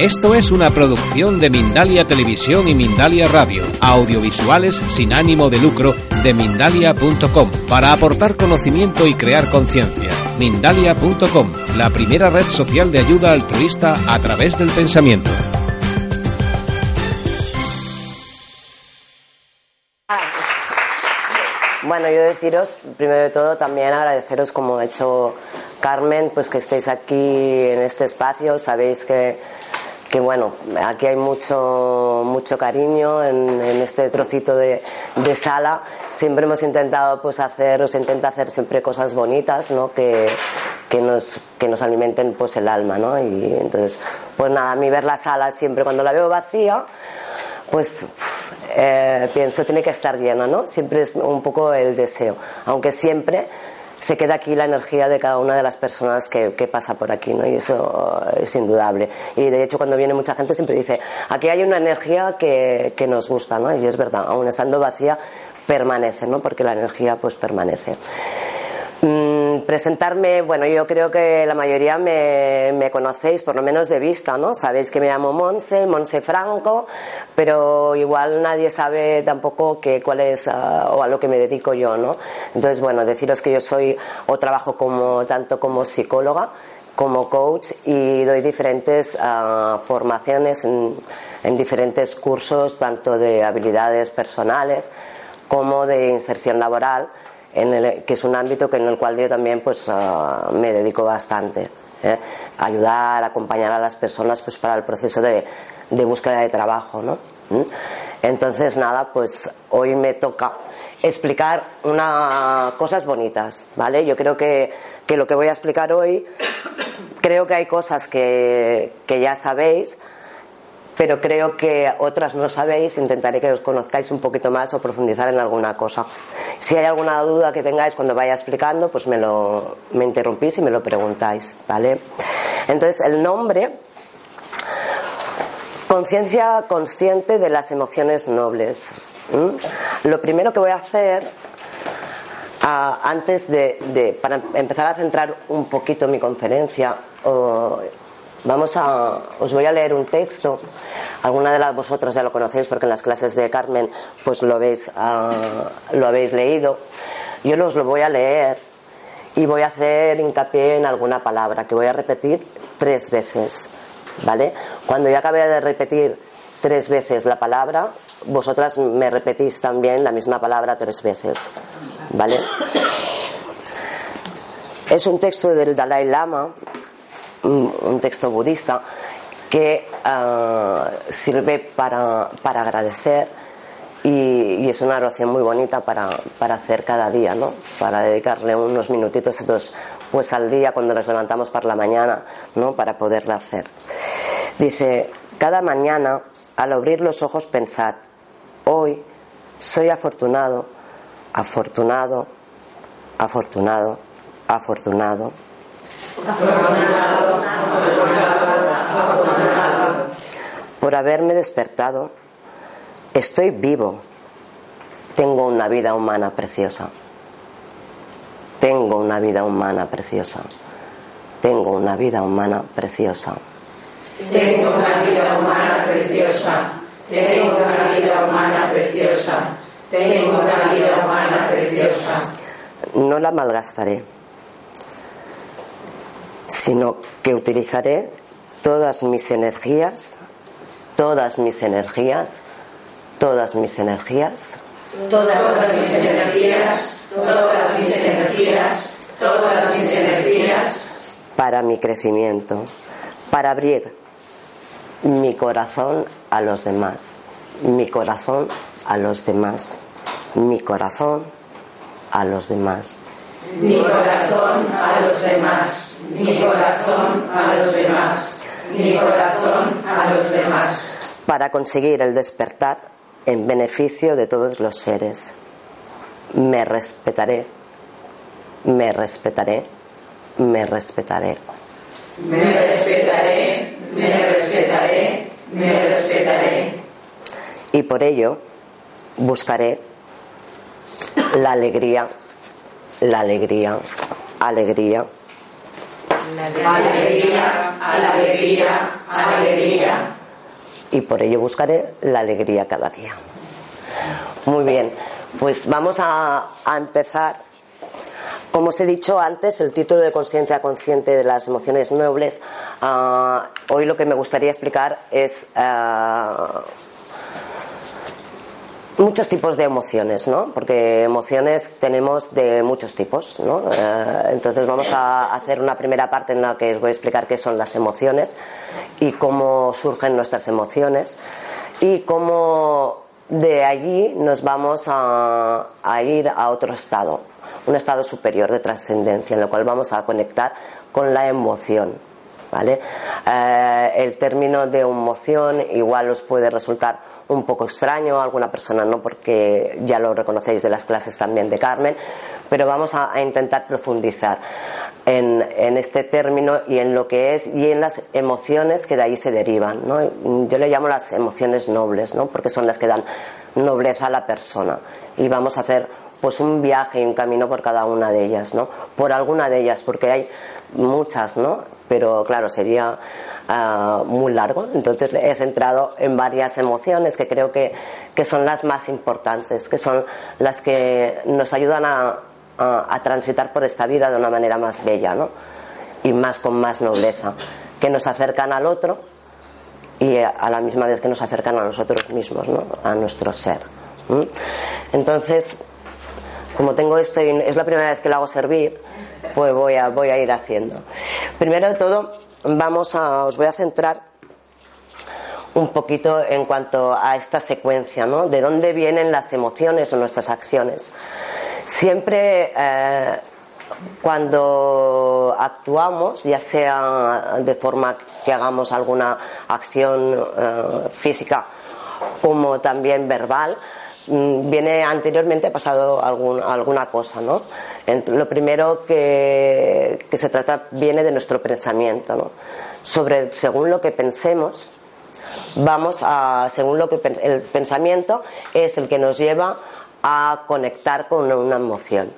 Esto es una producción de Mindalia Televisión y Mindalia Radio, audiovisuales sin ánimo de lucro de mindalia.com, para aportar conocimiento y crear conciencia. Mindalia.com, la primera red social de ayuda altruista a través del pensamiento. Bueno, yo deciros, primero de todo, también agradeceros como ha hecho Carmen, pues que estéis aquí en este espacio. Sabéis que que bueno, aquí hay mucho, mucho cariño en, este trocito de, sala. Siempre hemos intentado pues hacer, os intenta hacer siempre cosas bonitas, ¿no? Que, que nos, que nos alimenten pues el alma, ¿no? Y entonces, pues nada, a mí ver la sala siempre cuando la veo vacía, pues eh, pienso tiene que estar llena, ¿no? Siempre es un poco el deseo, aunque siempre se queda aquí la energía de cada una de las personas que, pasa por aquí, ¿no? Y eso es indudable. Y de hecho, cuando viene mucha gente siempre dice, aquí hay una energía que, que nos gusta, ¿no? Y es verdad, aún estando vacía, permanece, ¿no? Porque la energía, pues, permanece. Mm, presentarme, bueno, yo creo que la mayoría me, conocéis, por lo menos de vista, ¿no? Sabéis que me llamo Monse, Monse Franco, pero igual nadie sabe tampoco que, cuál es ah, o a lo que me dedico yo, ¿no? Entonces, bueno, deciros que yo soy o trabajo como, tanto como psicóloga, como coach y doy diferentes ah, formaciones en diferentes cursos, tanto de habilidades personales como de inserción laboral en que es un ámbito que en el cual yo también pues ah, me dedico bastante. ¿eh? Ayudar, acompañar a las personas pues para el proceso de, búsqueda de trabajo, ¿no? ¿Mm? Entonces nada, pues hoy me toca explicar unas cosas bonitas, ¿vale? Yo creo que, que, lo que voy a explicar hoy, creo que hay cosas que, que ya sabéis, pero creo que otras no sabéis, intentaré que os conozcáis un poquito más o profundizar en alguna cosa. Si hay alguna duda que tengáis cuando vaya explicando, pues me, lo, me interrumpís y me lo preguntáis, ¿vale? Entonces, el nombre, conciencia consciente de las emociones nobles. Lo primero que voy a hacer antes de, para empezar a centrar un poquito mi conferencia, vamos a, os voy a leer un texto Alguna de las vosotros ya lo conocéis porque en las clases de Carmen pues lo habéis, ah, lo habéis leído. Yo os lo voy a leer y voy a hacer hincapié en alguna palabra que voy a repetir tres veces. ¿Vale? Cuando ya acabe de repetir tres veces la palabra, vosotras me repetís también la misma palabra tres veces. ¿Vale? Es un texto del Dalai Lama, un texto budista, que ah, sirve para, para agradecer y, es una oración muy bonita para, para, hacer cada día, ¿no? Para dedicarle unos minutitos pues al día cuando nos levantamos por la mañana, ¿no? Para poderla hacer. Dice, cada mañana al abrir los ojos pensad, hoy soy afortunado, afortunado, afortunado, afortunado. Afortunado, afortunado por haberme despertado. Estoy vivo. Tengo una vida humana preciosa. Tengo una vida humana preciosa. Tengo una vida humana preciosa. Tengo una vida humana preciosa. Tengo una vida humana preciosa. Tengo una vida humana preciosa. No la malgastaré, sino que utilizaré todas mis energías todas mis energías, todas mis energías. Todas mis energías, todas mis energías, todas mis energías. Para mi crecimiento, para abrir mi corazón a los demás, mi corazón a los demás, mi corazón a los demás. Mi corazón a los demás, mi corazón a los demás mi corazón a los demás. Para conseguir el despertar en beneficio de todos los seres. Me respetaré, me respetaré, me respetaré. Me respetaré, me respetaré, me respetaré. Y por ello buscaré la alegría, la alegría, alegría alegría, alegría, alegría. Y por ello buscaré la alegría cada día. Muy bien, pues vamos a, empezar. Como os he dicho antes, el título de Conciencia Consciente de las Emociones Nobles, ah, hoy lo que me gustaría explicar es ah, muchos tipos de emociones, ¿no? Porque emociones tenemos de muchos tipos, ¿no? Eh, entonces vamos a hacer una primera parte en la que os voy a explicar qué son las emociones y cómo surgen nuestras emociones y cómo de allí nos vamos a, ir a otro estado, un estado superior de trascendencia, en el cual vamos a conectar con la emoción. ¿Vale? Eh, el término de emoción igual os puede resultar un poco extraño alguna persona, no porque ya lo reconocéis de las clases también de Carmen, pero vamos a, a intentar profundizar en, en, este término y en lo que es y en las emociones que de ahí se derivan. ¿no? Yo le llamo las emociones nobles, ¿no? porque son las que dan nobleza a la persona. Y vamos a hacer pues un viaje y un camino por cada una de ellas, ¿no? Por alguna de ellas, porque hay muchas, ¿no? Pero claro, sería uh, muy largo. Entonces he centrado en varias emociones que creo que, que, son las más importantes, que son las que nos ayudan a, a, transitar por esta vida de una manera más bella, ¿no? Y más con más nobleza, que nos acercan al otro y a la misma vez que nos acercan a nosotros mismos, ¿no? A nuestro ser. Entonces, como tengo esto y es la primera vez que lo hago servir, pues voy a, voy a ir haciendo. Primero de todo, vamos a, os voy a centrar un poquito en cuanto a esta secuencia, ¿no? De dónde vienen las emociones o nuestras acciones. Siempre eh, cuando actuamos, ya sea de forma que hagamos alguna acción eh, física como también verbal, viene anteriormente ha pasado alguna cosa, ¿no? Lo primero que, que, se trata viene de nuestro pensamiento, ¿no? Sobre, según lo que pensemos, vamos a, según lo que el pensamiento es el que nos lleva a conectar con una emoción.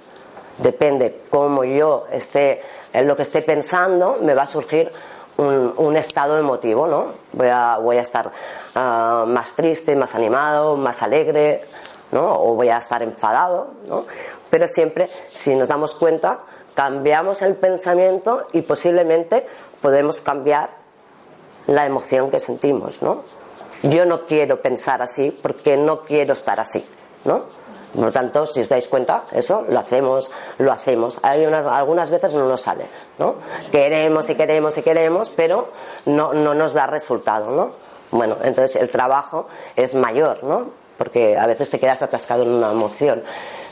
Depende cómo yo esté, lo que esté pensando, me va a surgir un, un estado emotivo, ¿no? Voy a, voy a estar uh, más triste, más animado, más alegre, ¿no? O voy a estar enfadado, ¿no? Pero siempre, si nos damos cuenta, cambiamos el pensamiento y posiblemente podemos cambiar la emoción que sentimos, ¿no? Yo no quiero pensar así porque no quiero estar así, ¿no? Por lo tanto, si os dais cuenta, eso lo hacemos, lo hacemos. Hay unas, algunas veces no nos sale, ¿no? Queremos y queremos y queremos, pero no, no nos da resultado, ¿no? Bueno, entonces el trabajo es mayor, ¿no? Porque a veces te quedas atascado en una emoción.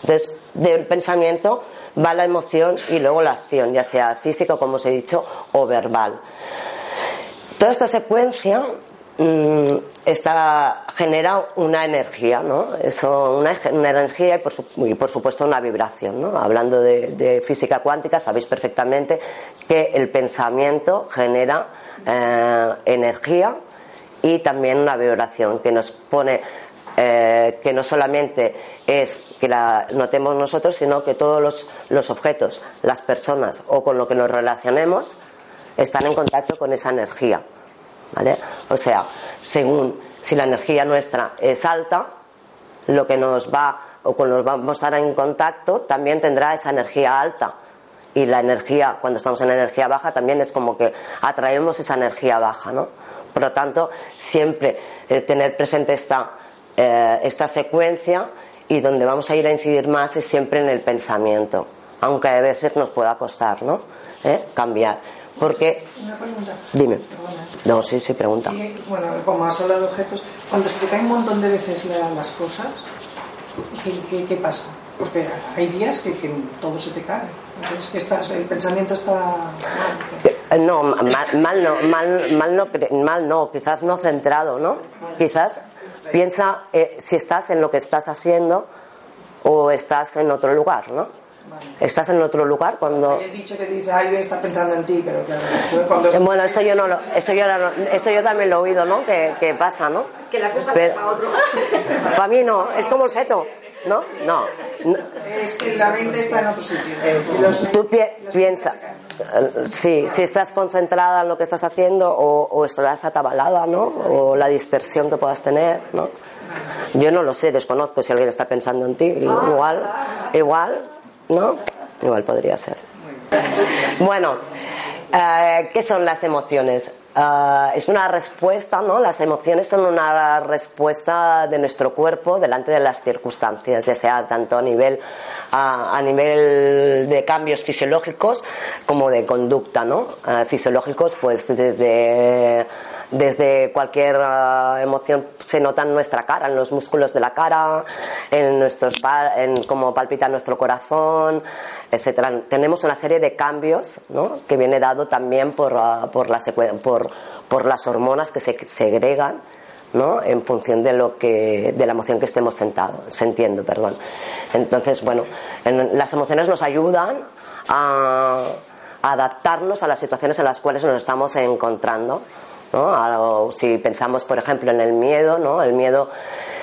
Entonces, del pensamiento va la emoción y luego la acción, ya sea física, como os he dicho, o verbal. Toda esta secuencia esta, genera una energía, ¿no? Eso, una, energía y por, su, y por, supuesto una vibración, ¿no? Hablando de, de, física cuántica, sabéis perfectamente que el pensamiento genera eh, energía y también una vibración que nos pone eh, que no solamente es que la notemos nosotros, sino que todos los, los objetos, las personas o con lo que nos relacionemos están en contacto con esa energía. ¿Vale? O sea, según si la energía nuestra es alta, lo que nos va o con lo que vamos a estar en contacto también tendrá esa energía alta. Y la energía, cuando estamos en energía baja, también es como que atraemos esa energía baja, ¿no? Por lo tanto, siempre eh, tener presente esta, eh, esta secuencia y donde vamos a ir a incidir más es siempre en el pensamiento, aunque a veces nos pueda costar, ¿no? ¿Eh? Cambiar. Porque. Una pregunta. Dime. No, sí, sí, pregunta. Y, bueno, como has hablado de objetos, cuando se te caen un montón de veces la, las cosas, ¿qué, ¿qué, qué, pasa? Porque hay días que, que, todo se te cae. Entonces, que estás, el pensamiento está mal. No, mal, mal no, mal, mal no, mal no, quizás no centrado, ¿no? Quizás piensa eh, si estás en lo que estás haciendo o estás en otro lugar, ¿no? Vale. Estás en otro lugar cuando. He dicho que dice, alguien está pensando en ti, pero claro. Cuando... Bueno, eso yo no lo, eso yo, eso yo también lo he oído, ¿no? Que, que pasa, ¿no? Que la cosa pero, para otro. para mí no, es como el seto, ¿no? No. Es que la mente está en otro sitio. Los, Tú pi piensa, Sí, si estás concentrada en lo que estás haciendo o, o estás atabalada, ¿no? O la dispersión que puedas tener, ¿no? Yo no lo sé, desconozco si alguien está pensando en ti. Igual, igual, ¿no? Igual podría ser. Bueno, eh, ¿qué son las emociones? Uh, es una respuesta, ¿no? Las emociones son una respuesta de nuestro cuerpo delante de las circunstancias, ya sea tanto a nivel, a nivel de cambios fisiológicos como de conducta, ¿no? Uh, fisiológicos, pues desde desde cualquier uh, emoción se nota en nuestra cara, en los músculos de la cara, en nuestros en cómo palpita nuestro corazón, etcétera. Tenemos una serie de cambios ¿no? que viene dado también por, uh, por, por, las hormonas que se segregan ¿no? en función de lo que de la emoción que estemos sentado, sintiendo perdón entonces bueno en, las emociones nos ayudan a adaptarnos a las situaciones en las cuales nos estamos encontrando ¿no? si pensamos, por ejemplo, en el miedo, ¿no? El miedo,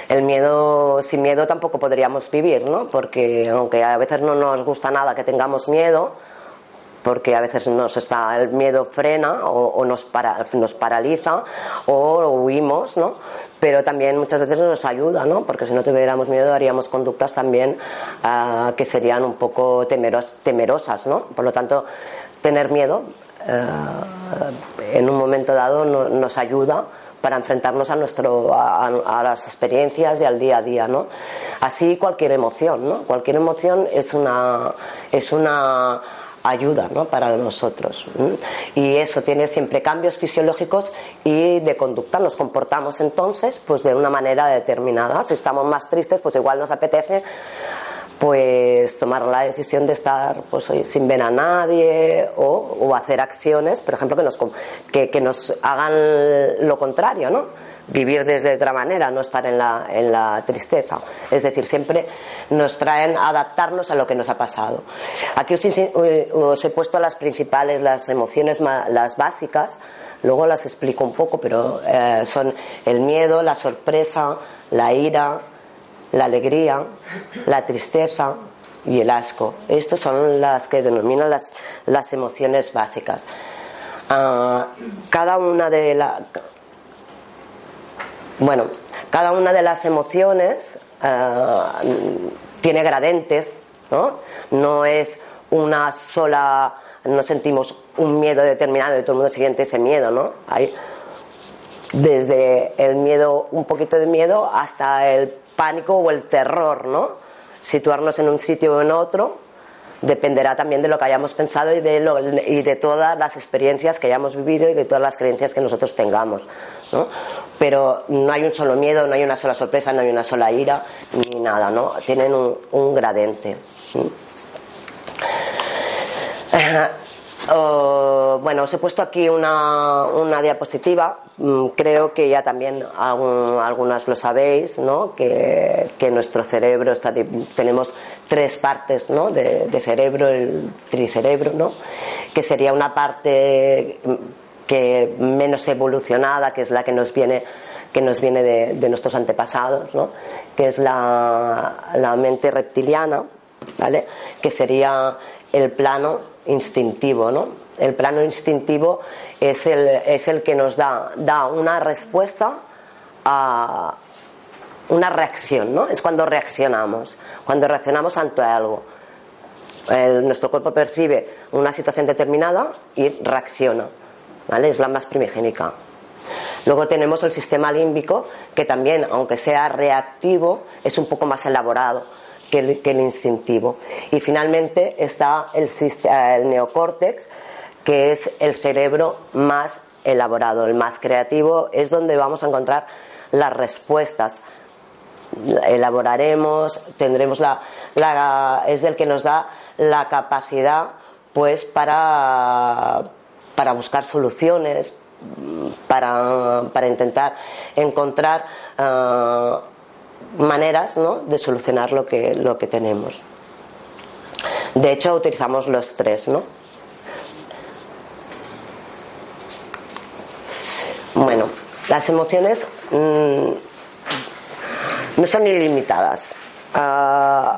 el miedo, sin miedo tampoco podríamos vivir. Porque aunque a veces no nos gusta nada que tengamos miedo, porque a veces nos está el miedo frena o, nos, para, nos paraliza o huimos, ¿no? Pero también muchas veces nos ayuda. Porque si no tuviéramos miedo haríamos conductas también uh, que serían un poco temeros, temerosas, ¿no? Por lo tanto, tener miedo eh, en un momento dado nos ayuda para enfrentarnos a, nuestro, a, las experiencias y al día a día. ¿no? Así cualquier emoción, ¿no? cualquier emoción es una, es una ayuda ¿no? para nosotros. Y eso tiene siempre cambios fisiológicos y de conducta. Nos comportamos entonces pues de una manera determinada. Si estamos más tristes, pues igual nos apetece pues tomar la decisión de estar pues sin ver a nadie o, hacer acciones, por ejemplo, que nos, que, nos hagan lo contrario, ¿no? Vivir desde otra manera, no estar en la, en la tristeza. Es decir, siempre nos traen a adaptarnos a lo que nos ha pasado. Aquí os, os he puesto las principales, las emociones, las básicas, luego las explico un poco, pero eh, son el miedo, la sorpresa, la ira, la alegría, la tristeza y el asco. Estas son las que denominan las, las emociones básicas. Ah, cada una de la, bueno, cada una de las emociones ah, tiene gradientes, ¿no? No es una sola, no sentimos un miedo determinado y todo el mundo siente ese miedo, ¿no? Hay desde el miedo, un poquito de miedo, hasta el pánico o el terror, ¿no? Situarnos en un sitio o en otro dependerá también de lo que hayamos pensado y de, lo, y de todas las experiencias que hayamos vivido y de todas las creencias que nosotros tengamos. ¿no? Pero no hay un solo miedo, no hay una sola sorpresa, no hay una sola ira, ni nada, ¿no? Tienen un, un gradente. Bueno, os he puesto aquí una, una diapositiva. Mm, creo que ya también algunas lo sabéis, ¿no? Que, que nuestro cerebro está, tenemos tres partes, ¿no? De, cerebro, el tricerebro, ¿no? Que sería una parte que menos evolucionada, que es la que nos viene que nos viene de, de nuestros antepasados, ¿no? que es la, la mente reptiliana, ¿vale? que sería el plano instintivo, ¿no? El plano instintivo es el, es el que nos da, da una respuesta a una reacción, ¿no? Es cuando reaccionamos, cuando reaccionamos ante algo. nuestro cuerpo percibe una situación determinada y reacciona, ¿vale? Es la más primigénica. Luego tenemos el sistema límbico, que también, aunque sea reactivo, es un poco más elaborado que el, instintivo. Y finalmente está el, el neocórtex, que es el cerebro más elaborado, el más creativo, es donde vamos a encontrar las respuestas. Elaboraremos, tendremos la, la es el que nos da la capacidad pues para, para buscar soluciones, para, para intentar encontrar uh, maneras ¿no? de solucionar lo que, lo que tenemos. De hecho, utilizamos los tres, ¿no? Bueno, las emociones mmm, no son ilimitadas. Uh,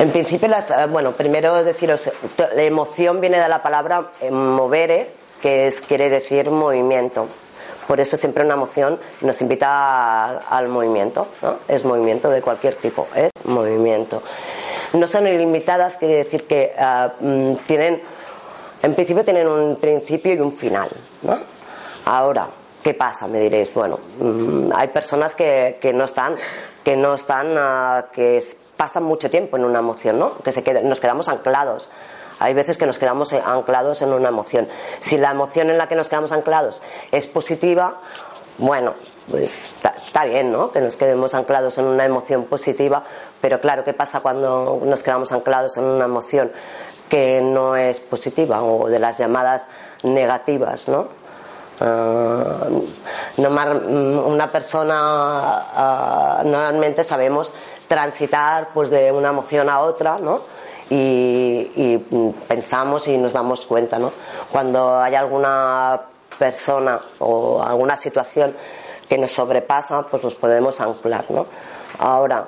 En principio, las, eh, bueno, primero deciros, la emoción viene de la palabra movere, que es, quiere decir movimiento. Por eso siempre una emoción nos invita al movimiento, ¿no? Es movimiento de cualquier tipo, es movimiento. No son ilimitadas, quiere decir que mm, tienen, en principio tienen un principio y un final, ¿no? Ahora, ¿qué pasa? Me diréis, bueno, mm, hay personas que, no están, que no están, ah, que pasan mucho tiempo en una emoción, ¿no? Que se nos quedamos anclados. Hay veces que nos quedamos anclados en una emoción. Si la emoción en la que nos quedamos anclados es positiva, bueno, pues está bien, ¿no? Que nos quedemos anclados en una emoción positiva, pero claro, ¿qué pasa cuando nos quedamos anclados en una emoción que no es positiva o de las llamadas negativas, ¿no? Ah, una persona ah, normalmente sabemos transitar pues de una emoción a otra, ¿no? Y, pensamos y nos damos cuenta, ¿no? Cuando hay alguna persona o alguna situación que nos sobrepasa, pues nos podemos anclar, ¿no? Ahora,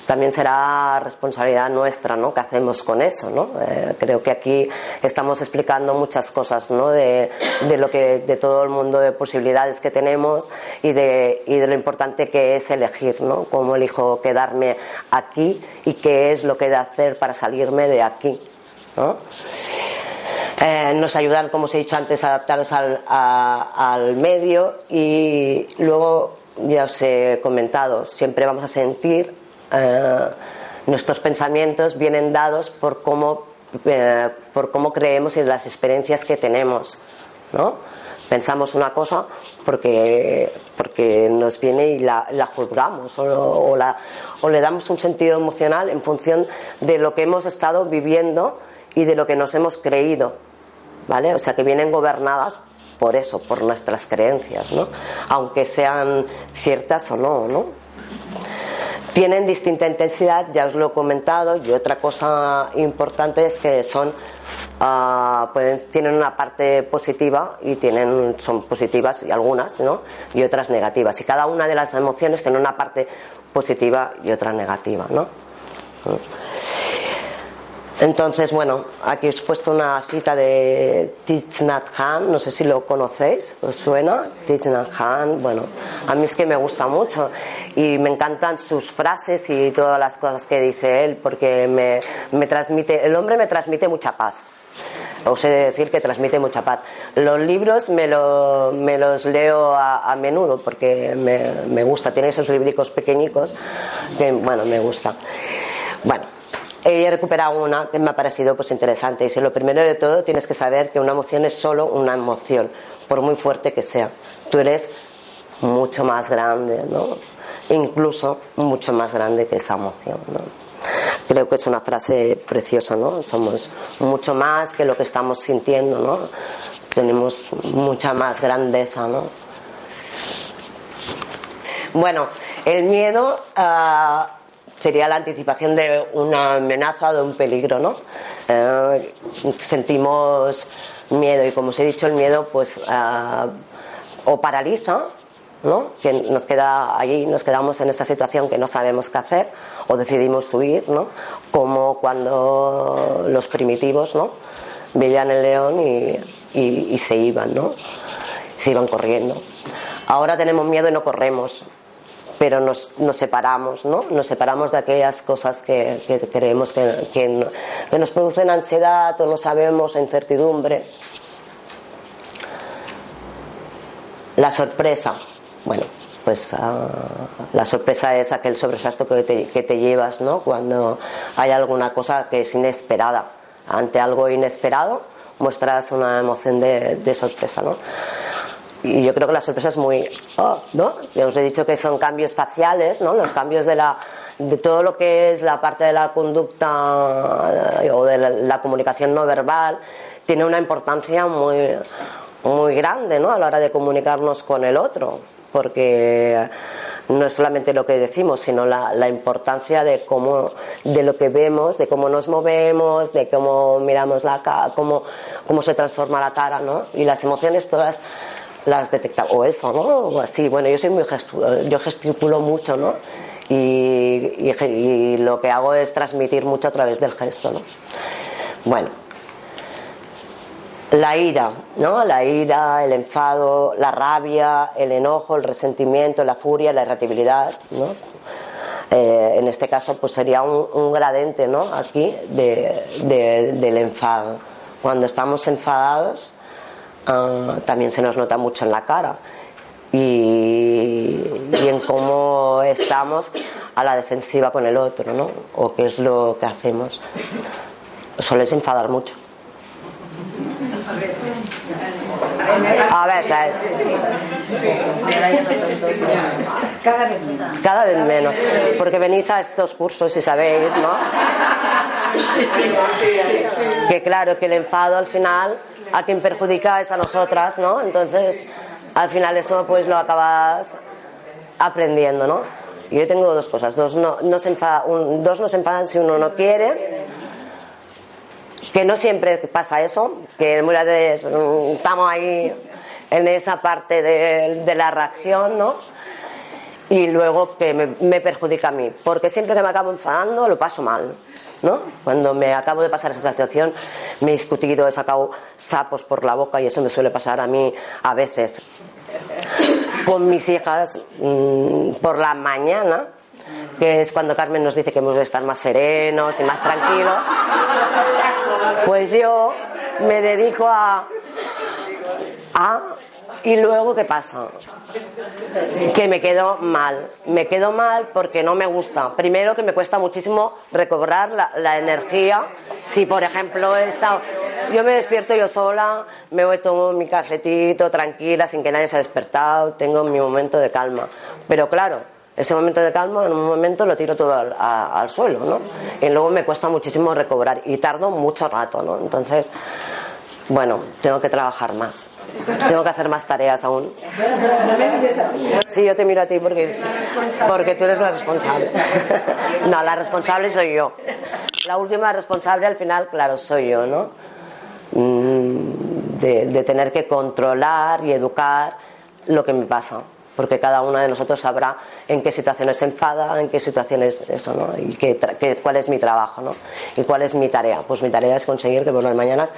también será responsabilidad nuestra, ¿no? ¿Qué hacemos con eso, no? Eh, creo que aquí estamos explicando muchas cosas, ¿no? De, lo que, de todo el mundo de posibilidades que tenemos y de, y de lo importante que es elegir, ¿no? Cómo elijo quedarme aquí y qué es lo que he de hacer para salirme de aquí, ¿no? Eh, nos ayudan, como os he dicho antes, a adaptarnos al, al medio y luego ya os he comentado, siempre vamos a sentir eh, nuestros pensamientos vienen dados por cómo, eh, por cómo creemos y las experiencias que tenemos. ¿no? Pensamos una cosa porque, porque nos viene y la, juzgamos o, o le damos un sentido emocional en función de lo que hemos estado viviendo y de lo que nos hemos creído. ¿Vale? O sea que vienen gobernadas por eso, por nuestras creencias, ¿no? Aunque sean ciertas o no, ¿no? Tienen distinta intensidad, ya os lo he comentado, y otra cosa importante es que son pueden, tienen una parte positiva y tienen, son positivas y algunas, ¿no? y otras negativas. Y cada una de las emociones tiene una parte positiva y otra negativa. ¿no? Entonces, bueno, aquí os he puesto una cita de Thich Nhat no sé si lo conocéis, ¿os suena? Thich Nhat bueno, a mí es que me gusta mucho y me encantan sus frases y todas las cosas que dice él porque me, me transmite, el hombre me transmite mucha paz. Os he de decir que transmite mucha paz. Los libros me, lo, me los leo a, a menudo porque me, me, gusta. Tiene esos libricos pequeñicos que, bueno, me gusta. Bueno, he recuperado una que me ha parecido pues interesante. Dice, lo primero de todo tienes que saber que una emoción es solo una emoción, por muy fuerte que sea. Tú eres mucho más grande, ¿no? Incluso mucho más grande que esa emoción, ¿no? Creo que es una frase preciosa, ¿no? Somos mucho más que lo que estamos sintiendo, ¿no? Tenemos mucha más grandeza, ¿no? Bueno, el miedo... Uh, sería la anticipación de una amenaza de un peligro, ¿no? Eh, sentimos miedo y como os he dicho, el miedo pues eh, o paraliza, ¿no? Que nos queda allí, nos quedamos en esa situación que no sabemos qué hacer o decidimos huir, ¿no? Como cuando los primitivos, ¿no? Veían el león y, y se iban, ¿no? Se iban corriendo. Ahora tenemos miedo y no corremos pero nos, separamos, ¿no? Nos separamos de aquellas cosas que, creemos que, nos producen ansiedad o no sabemos, incertidumbre. La sorpresa, bueno, pues ah, la sorpresa es aquel sobresalto que te, que te llevas, ¿no? Cuando hay alguna cosa que es inesperada. Ante algo inesperado muestras una emoción de, de sorpresa, ¿no? Y yo creo que la sorpresa es muy, oh, ¿no? Ya os he dicho que son cambios faciales, ¿no? Los cambios de la de todo lo que es la parte de la conducta eh, o de la, comunicación no verbal tiene una importancia muy muy grande, ¿no? A la hora de comunicarnos con el otro, porque no es solamente lo que decimos, sino la, la, importancia de cómo, de lo que vemos, de cómo nos movemos, de cómo miramos la cara, cómo, cómo se transforma la cara, ¿no? Y las emociones todas las detectaba, o eso, ¿no? O así, bueno, yo soy muy yo gesticulo mucho, ¿no? Y, lo que hago es transmitir mucho a través del gesto, ¿no? Bueno, la ira, ¿no? La ira, el enfado, la rabia, el enojo, el resentimiento, la furia, la irritabilidad, ¿no? Eh, en este caso, pues sería un, gradiente, ¿no? Aquí de, del enfado. Cuando estamos enfadados, ah, también se nos nota mucho en la cara y, y, en cómo estamos a la defensiva con el otro, ¿no? O qué es lo que hacemos. Sueles enfadar mucho. A veces. Cada vez menos. Cada vez menos. Porque venís a estos cursos y sabéis, ¿no? Que claro, que el enfado al final a quien perjudica es a nosotras, ¿no? Entonces, al final eso pues lo acabas aprendiendo, ¿no? Yo tengo dos cosas. Dos no, se un, dos no se enfadan si uno no quiere que no siempre pasa eso, que muchas veces estamos ahí en esa parte de, de la reacción, ¿no? Y luego que me, me, perjudica a mí, porque siempre que me acabo enfadando lo paso mal, ¿no? Cuando me acabo de pasar esa situación, me he discutido, he sacado sapos por la boca y eso me suele pasar a mí a veces. Con mis hijas mmm, por la mañana, que es cuando Carmen nos dice que hemos de estar más serenos y más tranquilos, pues yo me dedico a, a y luego qué pasa que me quedo mal me quedo mal porque no me gusta primero que me cuesta muchísimo recobrar la, energía si por ejemplo he estado yo me despierto yo sola me voy tomo mi cafetito tranquila sin que nadie se haya despertado tengo mi momento de calma pero claro ese momento de calma en un momento lo tiro todo al, a, al, suelo, ¿no? Y luego me cuesta muchísimo recobrar y tardo mucho rato, ¿no? Entonces, bueno, tengo que trabajar más. Tengo que hacer más tareas aún. Sí, yo te miro a ti porque, porque tú eres la responsable. No, la responsable soy yo. La última responsable al final, claro, soy yo, ¿no? De, de tener que controlar y educar lo que me pasa porque cada uno de nosotros sabrá en qué situaciones se enfada, en qué situaciones eso, ¿no? Y qué, qué, cuál es mi trabajo, ¿no? Y cuál es mi tarea. Pues mi tarea es conseguir que por las mañanas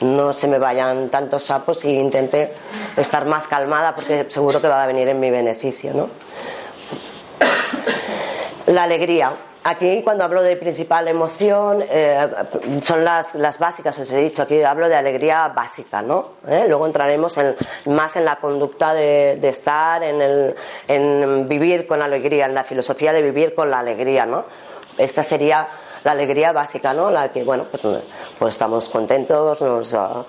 no se me vayan tantos sapos y intente estar más calmada porque seguro que va a venir en mi beneficio, ¿no? La alegría. Aquí cuando hablo de principal emoción eh, son las, las, básicas, os he dicho, aquí hablo de alegría básica, ¿no? ¿Eh? Luego entraremos en, más en la conducta de, de estar, en, el, en vivir con alegría, en la filosofía de vivir con la alegría, ¿no? Esta sería la alegría básica, ¿no? La que, bueno, pues, pues estamos contentos, nos, uh,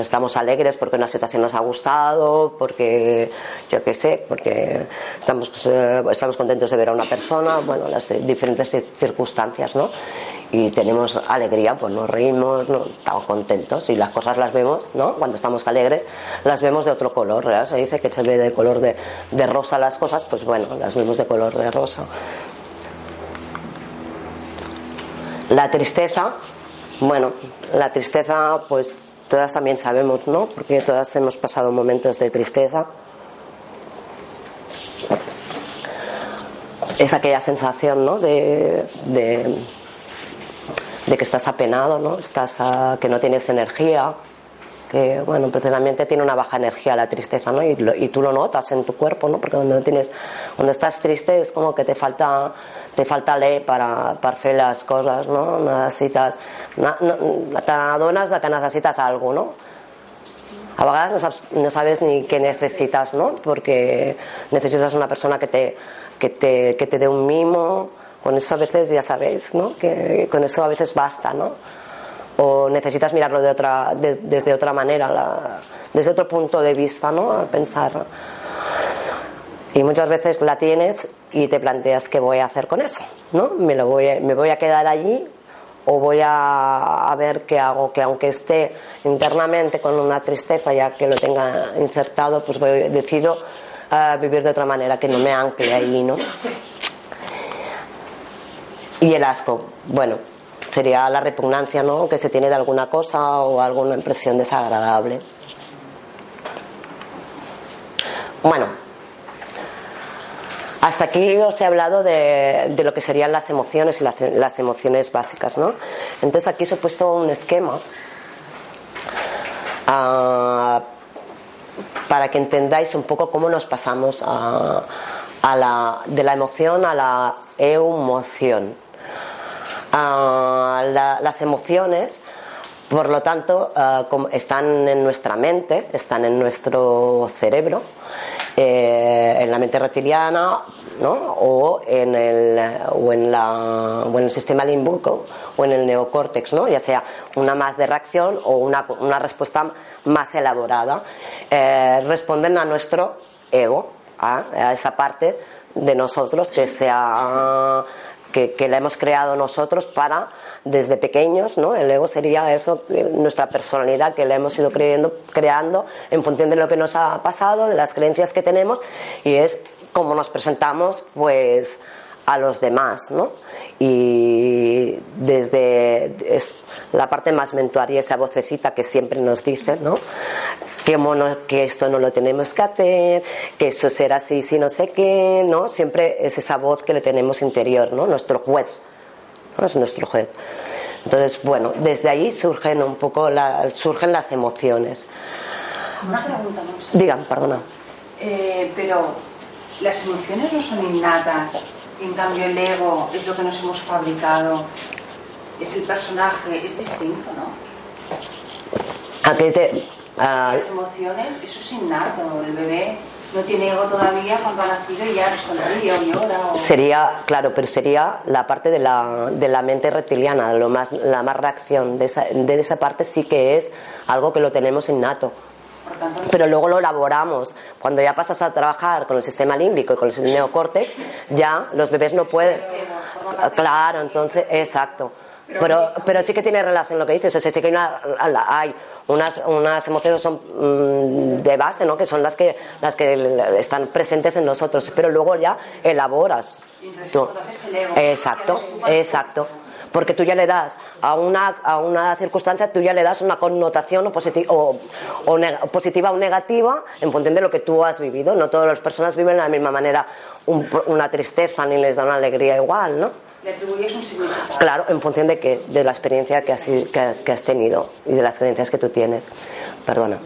estamos alegres porque una situación nos ha gustado, porque, yo qué sé, porque estamos, uh, estamos contentos de ver a una persona, bueno, las diferentes circunstancias, ¿no? Y tenemos alegría, pues nos reímos, ¿no? estamos contentos y las cosas las vemos, ¿no? Cuando estamos alegres, las vemos de otro color. Se dice que se ve de color de, de rosa las cosas, pues bueno, las vemos de color de rosa. La tristeza, bueno, la tristeza, pues todas también sabemos, ¿no? Porque todas hemos pasado momentos de tristeza. Es aquella sensación, ¿no? De, de, que estás apenado, ¿no? Estás que no tienes energía, que, bueno, precisamente tiene una baja energía la tristeza, ¿no? Y, lo, y, tú lo notas en tu cuerpo, ¿no? Porque cuando tienes, cuando estás triste es como que te falta, te falta ley para, para fer les coses, no? Necessites, no, no, t'adones que necessites algo, no? A vegades no sabes, no sabes ni qué necesitas, ¿no? Porque necesitas una persona que te, que te, que te dé un mimo, con eso a veces ya sabéis, ¿no? Que con eso a veces basta, ¿no? o necesitas mirarlo de otra, de, desde otra manera, la, desde otro punto de vista, ¿no? A pensar. Y muchas veces la tienes y te planteas qué voy a hacer con eso, ¿no? Me, lo voy, me voy a quedar allí o voy a, a, ver qué hago, que aunque esté internamente con una tristeza, ya que lo tenga insertado, pues voy, decido uh, vivir de otra manera, que no me ancle ahí, ¿no? Y el asco, bueno, sería la repugnancia ¿no? que se tiene de alguna cosa o alguna impresión desagradable. Bueno, Hasta aquí os he hablado de, lo que serían las emociones y las, emociones básicas, ¿no? Entonces aquí os he puesto un esquema ah, para que entendáis un poco cómo nos pasamos a, la, de la emoción a la emoción. Ah, la- las emociones, por lo tanto, ah, están en nuestra mente, están en nuestro cerebro, eh, en la mente reptiliana, ¿no? o, en el, o, en la, o en el sistema límbico o en el neocórtex, ¿no? ya sea una más de reacción o una, una respuesta más elaborada. Eh, responden a nuestro ego, a, a esa parte de nosotros que sea que, la hemos creado nosotros para desde pequeños, ¿no? El ego sería eso, eh, nuestra personalidad que la hemos ido creyendo, creando en función de lo que nos ha pasado, de las creencias que tenemos y es como nos presentamos, pues a los demás, ¿no? Y desde es la parte más mental y esa vocecita que siempre nos dice, ¿no? Que, mono- que esto no lo tenemos que hacer, que eso será así si no sé qué, ¿no? Siempre es esa voz que le tenemos interior, ¿no? Nuestro juez, ¿no? Es nuestro juez. Entonces, bueno, desde ahí surgen un poco la- surgen las emociones. Una pregunta, Monse. Digan, perdona. Eh, pero las emociones no son innatas. En cambio, el ego es lo que nos hemos fabricado. Es el personaje, es distinto, ¿no? ¿A qué te, a- Las emociones, eso es innato. El bebé no tiene ego todavía cuando ha nacido y ya nos sonríe o llora. O... Sería, claro, pero sería la parte de la, de la mente reptiliana, lo más, la más reacción. De esa, de esa parte sí que es algo que lo tenemos innato. Pero luego lo elaboramos. Cuando ya pasas a trabajar con el sistema límbico y con el neocórtex, ya los bebés no pueden. Claro, entonces, exacto. Pero, pero sí que tiene relación lo que dices. O sea, sí que hay, una- hay unas, unas emociones son mm, de base, ¿no? Que son las que, las que están presentes en nosotros. Pero luego ya elaboras. tú. Exacto, exacto. Porque tú ya le das a una, a una circunstancia, tú ya le das una connotación o, positi- o, o neg- positiva o negativa en función de lo que tú has vivido. No todas las personas viven de la misma manera un- una tristeza ni les da una alegría igual, ¿no? Le atribuyes un significado. Claro, en función de qué, de la experiencia que has, que, que has tenido y de las creencias que tú tienes. Perdona.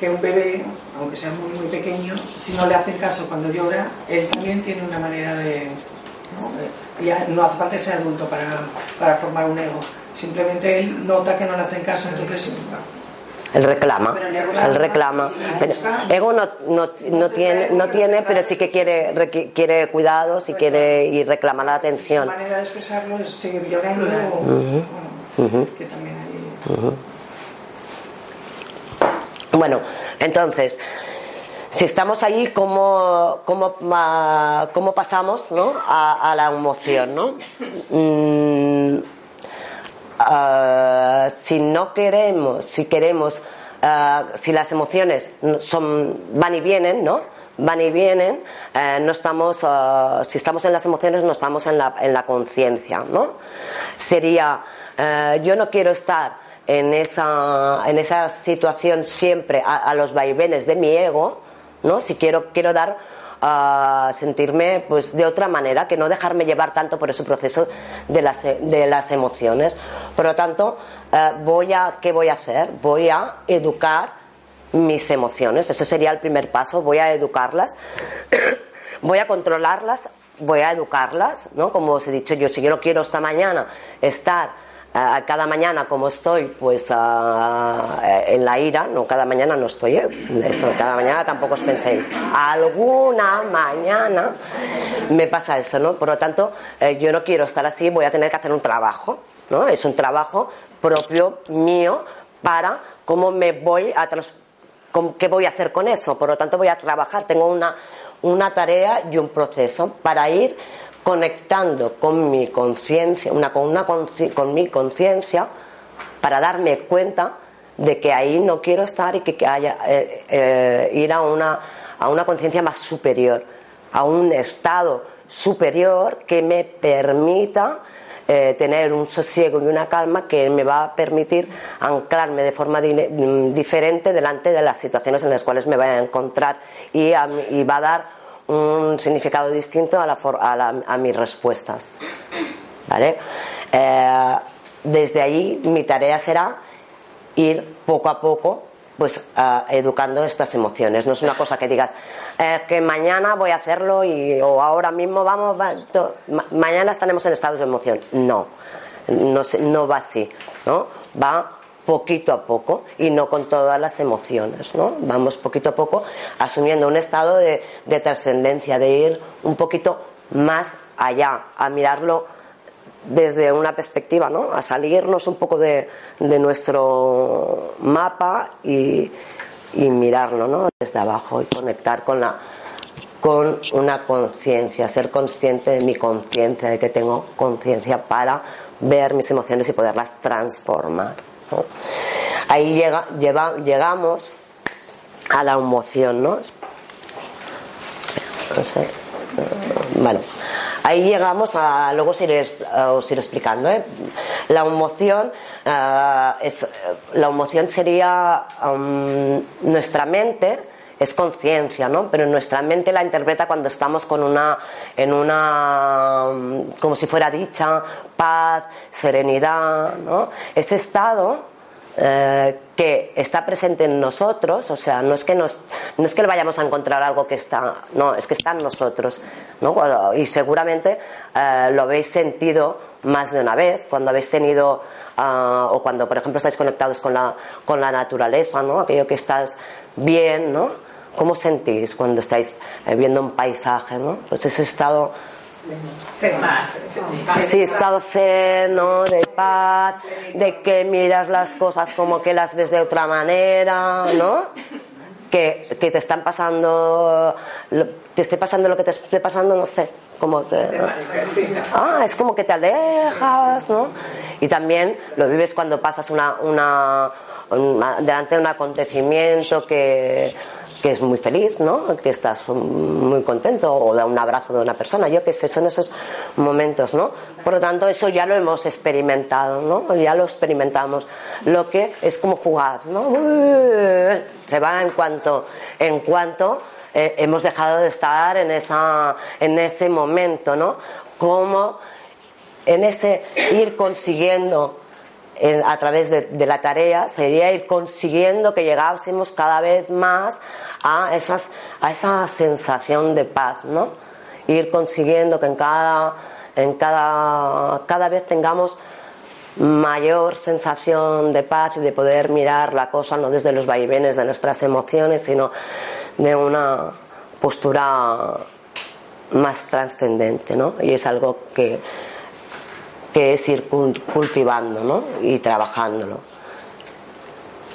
que un bebé, aunque sea muy, muy pequeño, si no le hacen caso cuando llora, él también tiene una manera de... ¿no? De- ya no hace falta ser adulto para, para formar un ego. Simplemente él nota que no le hacen caso, entonces... Él reclama, él reclama. Pero ego no, no, no tiene, no tiene, pero sí que quiere, quiere cuidados y quiere y reclama la Su atención. manera de expresarlo es seguir llorando que también hay... Bueno, entonces, si estamos ahí, ¿cómo, cómo, cómo pasamos ¿no? a, la emoción? ¿no? Mm, ah, si no queremos, si queremos, ah, si las emociones son, van y vienen, ¿no? Van y vienen, eh, no estamos, ah, si estamos en las emociones, no estamos en la, en la conciencia, ¿no? Sería, eh, yo no quiero estar en esa, en esa situación siempre a, a los vaivenes de mi ego, ¿no? Si quiero, quiero dar a sentirme pues de otra manera, que no dejarme llevar tanto por ese proceso de las, de las emociones. Por lo tanto, eh, voy a, ¿qué voy a hacer? Voy a educar mis emociones. Ese sería el primer paso. Voy a educarlas, voy a controlarlas, voy a educarlas, ¿no? Como os he dicho yo, si yo no quiero esta mañana estar cada mañana como estoy, pues eh, en la ira, no cada mañana no estoy, ¿eh? eso, cada mañana tampoco os penséis. Alguna mañana me pasa eso, ¿no? Por lo tanto, eh, yo no quiero estar así, voy a tener que hacer un trabajo, ¿no? Es un trabajo propio mío para cómo me voy a ¿Qué voy a hacer con eso? Por lo tanto, voy a trabajar. Tengo una, una tarea y un proceso para ir conectando con mi conciencia, una, con, una con mi conciencia, para darme cuenta de que ahí no quiero estar y que, haya, eh, eh, ir a una, a una conciencia más superior, a un estado superior que me permita eh, tener un sosiego y una calma que me va a permitir anclarme de forma mm, diferente delante de las situaciones en las cuales me voy a encontrar y, y va a dar un significado distinto a, la, a, la, a mis respuestas. ¿Vale? Eh, desde ahí mi tarea será ir poco a poco pues educando estas emociones. No es una cosa que digas eh, que mañana voy a hacerlo y o ahora mismo vamos, va, mañana estaremos en estados de emoción. No, no, no va así, ¿no? Va poquito a poco y no con todas las emociones, ¿no? Vamos poquito a poco asumiendo un estado de, de trascendencia, de ir un poquito más allá, a mirarlo desde una perspectiva, ¿no? A salirnos un poco de, de nuestro mapa y, y, mirarlo, ¿no? Desde abajo y conectar con la con una conciencia, ser consciente de mi conciencia, de que tengo conciencia para ver mis emociones y poderlas transformar. Ahí llega, llegamos a la emoción, ¿no? No sé. Bueno, ahí llegamos a, luego os iré, explicando, ¿eh? La emoción, uh, es, la emoción sería nuestra mente, es conciencia, ¿no? Pero nuestra mente la interpreta cuando estamos con una, en una, como si fuera dicha, paz, serenidad, ¿no? Ese estado eh, que está presente en nosotros, o sea, no es que nos, no es que le vayamos a encontrar algo que está, no, es que está en nosotros, ¿no? Y seguramente eh, lo habéis sentido más de una vez cuando habéis tenido uh, o cuando, por ejemplo, estáis conectados con la, con la naturaleza, ¿no? Aquello que estás bien, ¿no? ¿Cómo sentís cuando estáis viendo un paisaje, ¿no? Pues ese estado Sí, estado zen, ¿no? De paz, de que miras las cosas como que las ves de otra manera, ¿no? Que, que te están pasando, te esté pasando lo que te esté pasando, no sé, como que... Ah, es como que te alejas, ¿no? Y también lo vives cuando pasas una, una, una delante de un acontecimiento que que es muy feliz, ¿no? Que estás muy contento o da un abrazo de una persona, yo qué sé, son esos momentos, ¿no? Por lo tanto, eso ya lo hemos experimentado, ¿no? Ya lo experimentamos. Lo que es como fugaz, ¿no? Se va en cuanto, en cuanto eh, hemos dejado de estar en esa, en ese momento, ¿no? Como en ese ir consiguiendo en, a través de, de, la tarea sería ir consiguiendo que llegásemos cada vez más a, esas, a esa sensación de paz, ¿no? Ir consiguiendo que en cada, en cada, cada vez tengamos mayor sensación de paz y de poder mirar la cosa no desde los vaivenes de nuestras emociones, sino de una postura más trascendente, ¿no? Y es algo que, que es ir cultivando, ¿no? Y trabajándolo.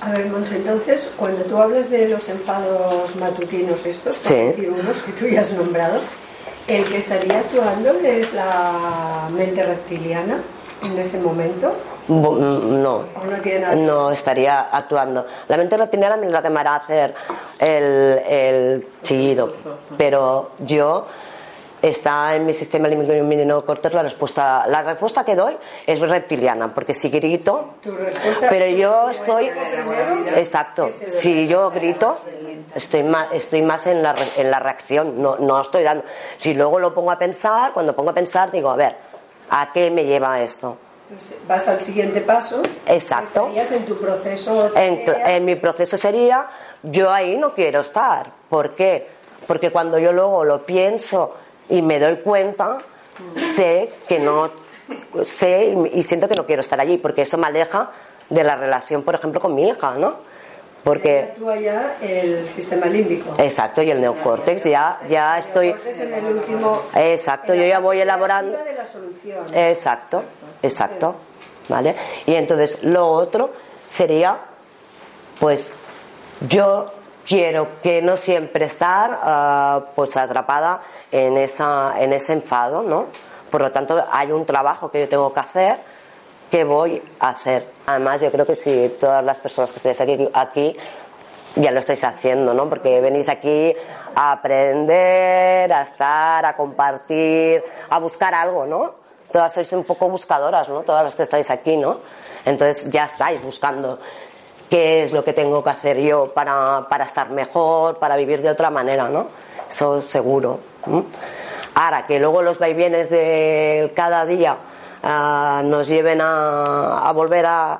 A ver, Monse, entonces, cuando tú hablas de los enfados matutinos estos, sí. por decir unos que tú ya has nombrado, el que estaría actuando es la mente reptiliana en ese momento. No, no, estaría actuando. La mente reptiliana es la que me hará hacer el, el chillido, pero yo está en mi sistema límbico corto la respuesta la respuesta que doy es reptiliana porque si grito pero yo estoy exacto. si yo grito estoy más estoy más en la, en la reacción no, no estoy dando. Si luego lo pongo a pensar cuando pongo a pensar digo a ver a qué me lleva esto entonces, vas al siguiente paso. Exacto. Estarías en tu proceso en, en mi proceso sería yo ahí no quiero estar. ¿por qué? porque cuando yo luego lo pienso y me doy cuenta, sé que no, sé y siento que no quiero estar allí, porque eso me aleja de la relación, por ejemplo, con mi hija, ¿no? Porque actúa ya el sistema límbico. Exacto, y el neocórtex ya ya estoy en el último Exacto, yo ya voy elaborando de la solución. Exacto, exacto. ¿Vale? Y entonces lo otro sería pues yo quiero que no siempre estar uh, pues atrapada en, esa, en ese enfado, ¿no? Por lo tanto, hay un trabajo que yo tengo que hacer que voy a hacer. Además, yo creo que si todas las personas que estáis aquí, aquí ya lo estáis haciendo, ¿no? Porque venís aquí a aprender, a estar, a compartir, a buscar algo, ¿no? Todas sois un poco buscadoras, ¿no? Todas las que estáis aquí, ¿no? Entonces ya estáis buscando qué es lo que tengo que hacer yo para, para estar mejor, para vivir de otra manera, ¿no? eso seguro. Ahora, que luego los vaivienes de cada día ah, nos lleven a, volver a,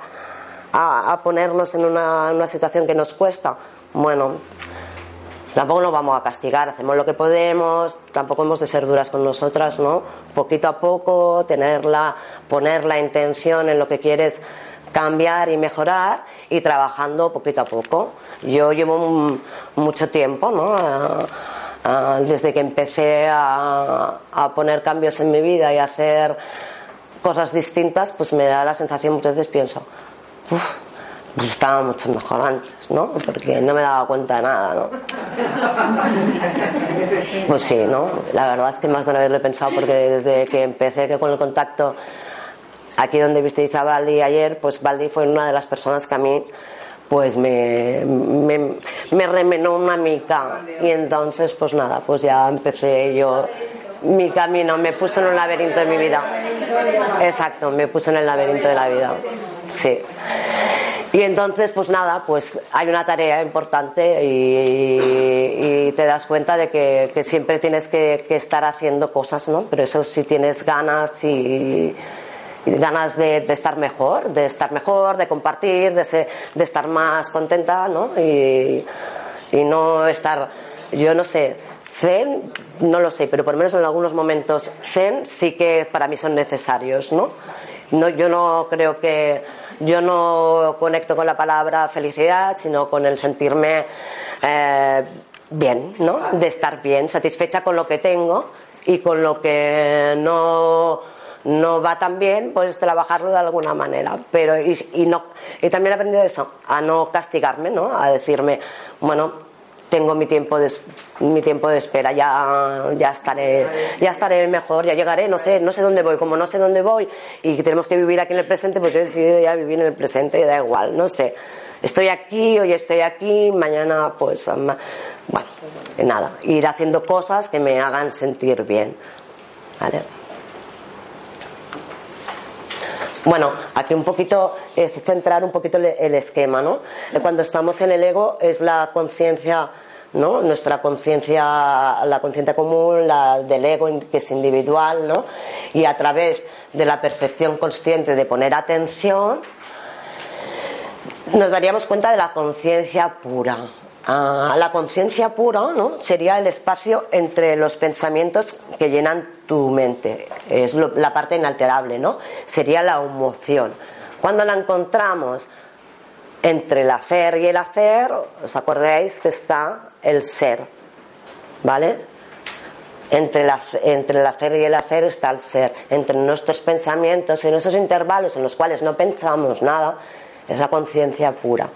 a, ponernos en una, una situación que nos cuesta, bueno, tampoco nos vamos a castigar, hacemos lo que podemos, tampoco hemos de ser duras con nosotras, ¿no? Poquito a poco, tenerla, poner la intención en lo que quieres cambiar y mejorar y trabajando poquito a poco. Yo llevo mucho tiempo, ¿no? desde que empecé a, poner cambios en mi vida y hacer cosas distintas, pues me da la sensación, muchas veces pienso, pues estaba mucho mejor antes, ¿no? Porque no me daba cuenta de nada, ¿no? Pues sí, ¿no? La verdad es que más de una vez lo he pensado porque desde que empecé con el contacto aquí donde visteis a Baldi ayer, pues Baldi fue una de las personas que a mí pues me, me, remenó una mica y entonces pues nada, pues ya empecé yo mi camino, me puso en un laberinto de mi vida. Exacto, me puso en el laberinto de la vida. Sí. Y entonces, pues nada, pues hay una tarea importante y, te das cuenta de que, siempre tienes que, estar haciendo cosas, ¿no? Pero eso si tienes ganas y, ganas de, estar mejor, de estar mejor, de compartir, de, de estar más contenta, ¿no? Y, no estar, yo no sé, zen, no lo sé, pero por lo menos en algunos momentos zen sí que para mí son necesarios, ¿no? no yo no creo que yo no conecto con la palabra felicidad, sino con el sentirme eh, bien, ¿no? De estar bien, satisfecha con lo que tengo y con lo que no, no va tan bien, pues trabajarlo de alguna manera. Pero, y, y, no, y también he aprendido eso, a no castigarme, ¿no? A decirme, bueno, tengo mi tiempo de, mi tiempo de espera, ya, ya estaré, ya estaré mejor, ya llegaré, no sé, no sé dónde voy, como no sé dónde voy y tenemos que vivir aquí en el presente, pues yo he decidido ya vivir en el presente y da igual, no sé. Estoy aquí, hoy estoy aquí, mañana pues, bueno, nada, ir haciendo cosas que me hagan sentir bien. ¿Vale? Bueno, aquí un poquito es centrar un poquito el esquema, ¿no? Cuando estamos en el ego es la conciencia, ¿no? Nuestra conciencia, la conciencia común, la del ego que es individual, ¿no? Y a través de la percepción consciente de poner atención, nos daríamos cuenta de la conciencia pura, la conciencia pura ¿no? sería el espacio entre los pensamientos que llenan tu mente. Es la parte inalterable, ¿no? Sería la emoción. Cuando la encontramos entre el hacer y el hacer, ¿os acordáis que está el ser? ¿Vale? Entre, entre el hacer y el hacer está el ser. Entre nuestros pensamientos, en esos intervalos en los cuales no pensamos nada, es la conciencia pura.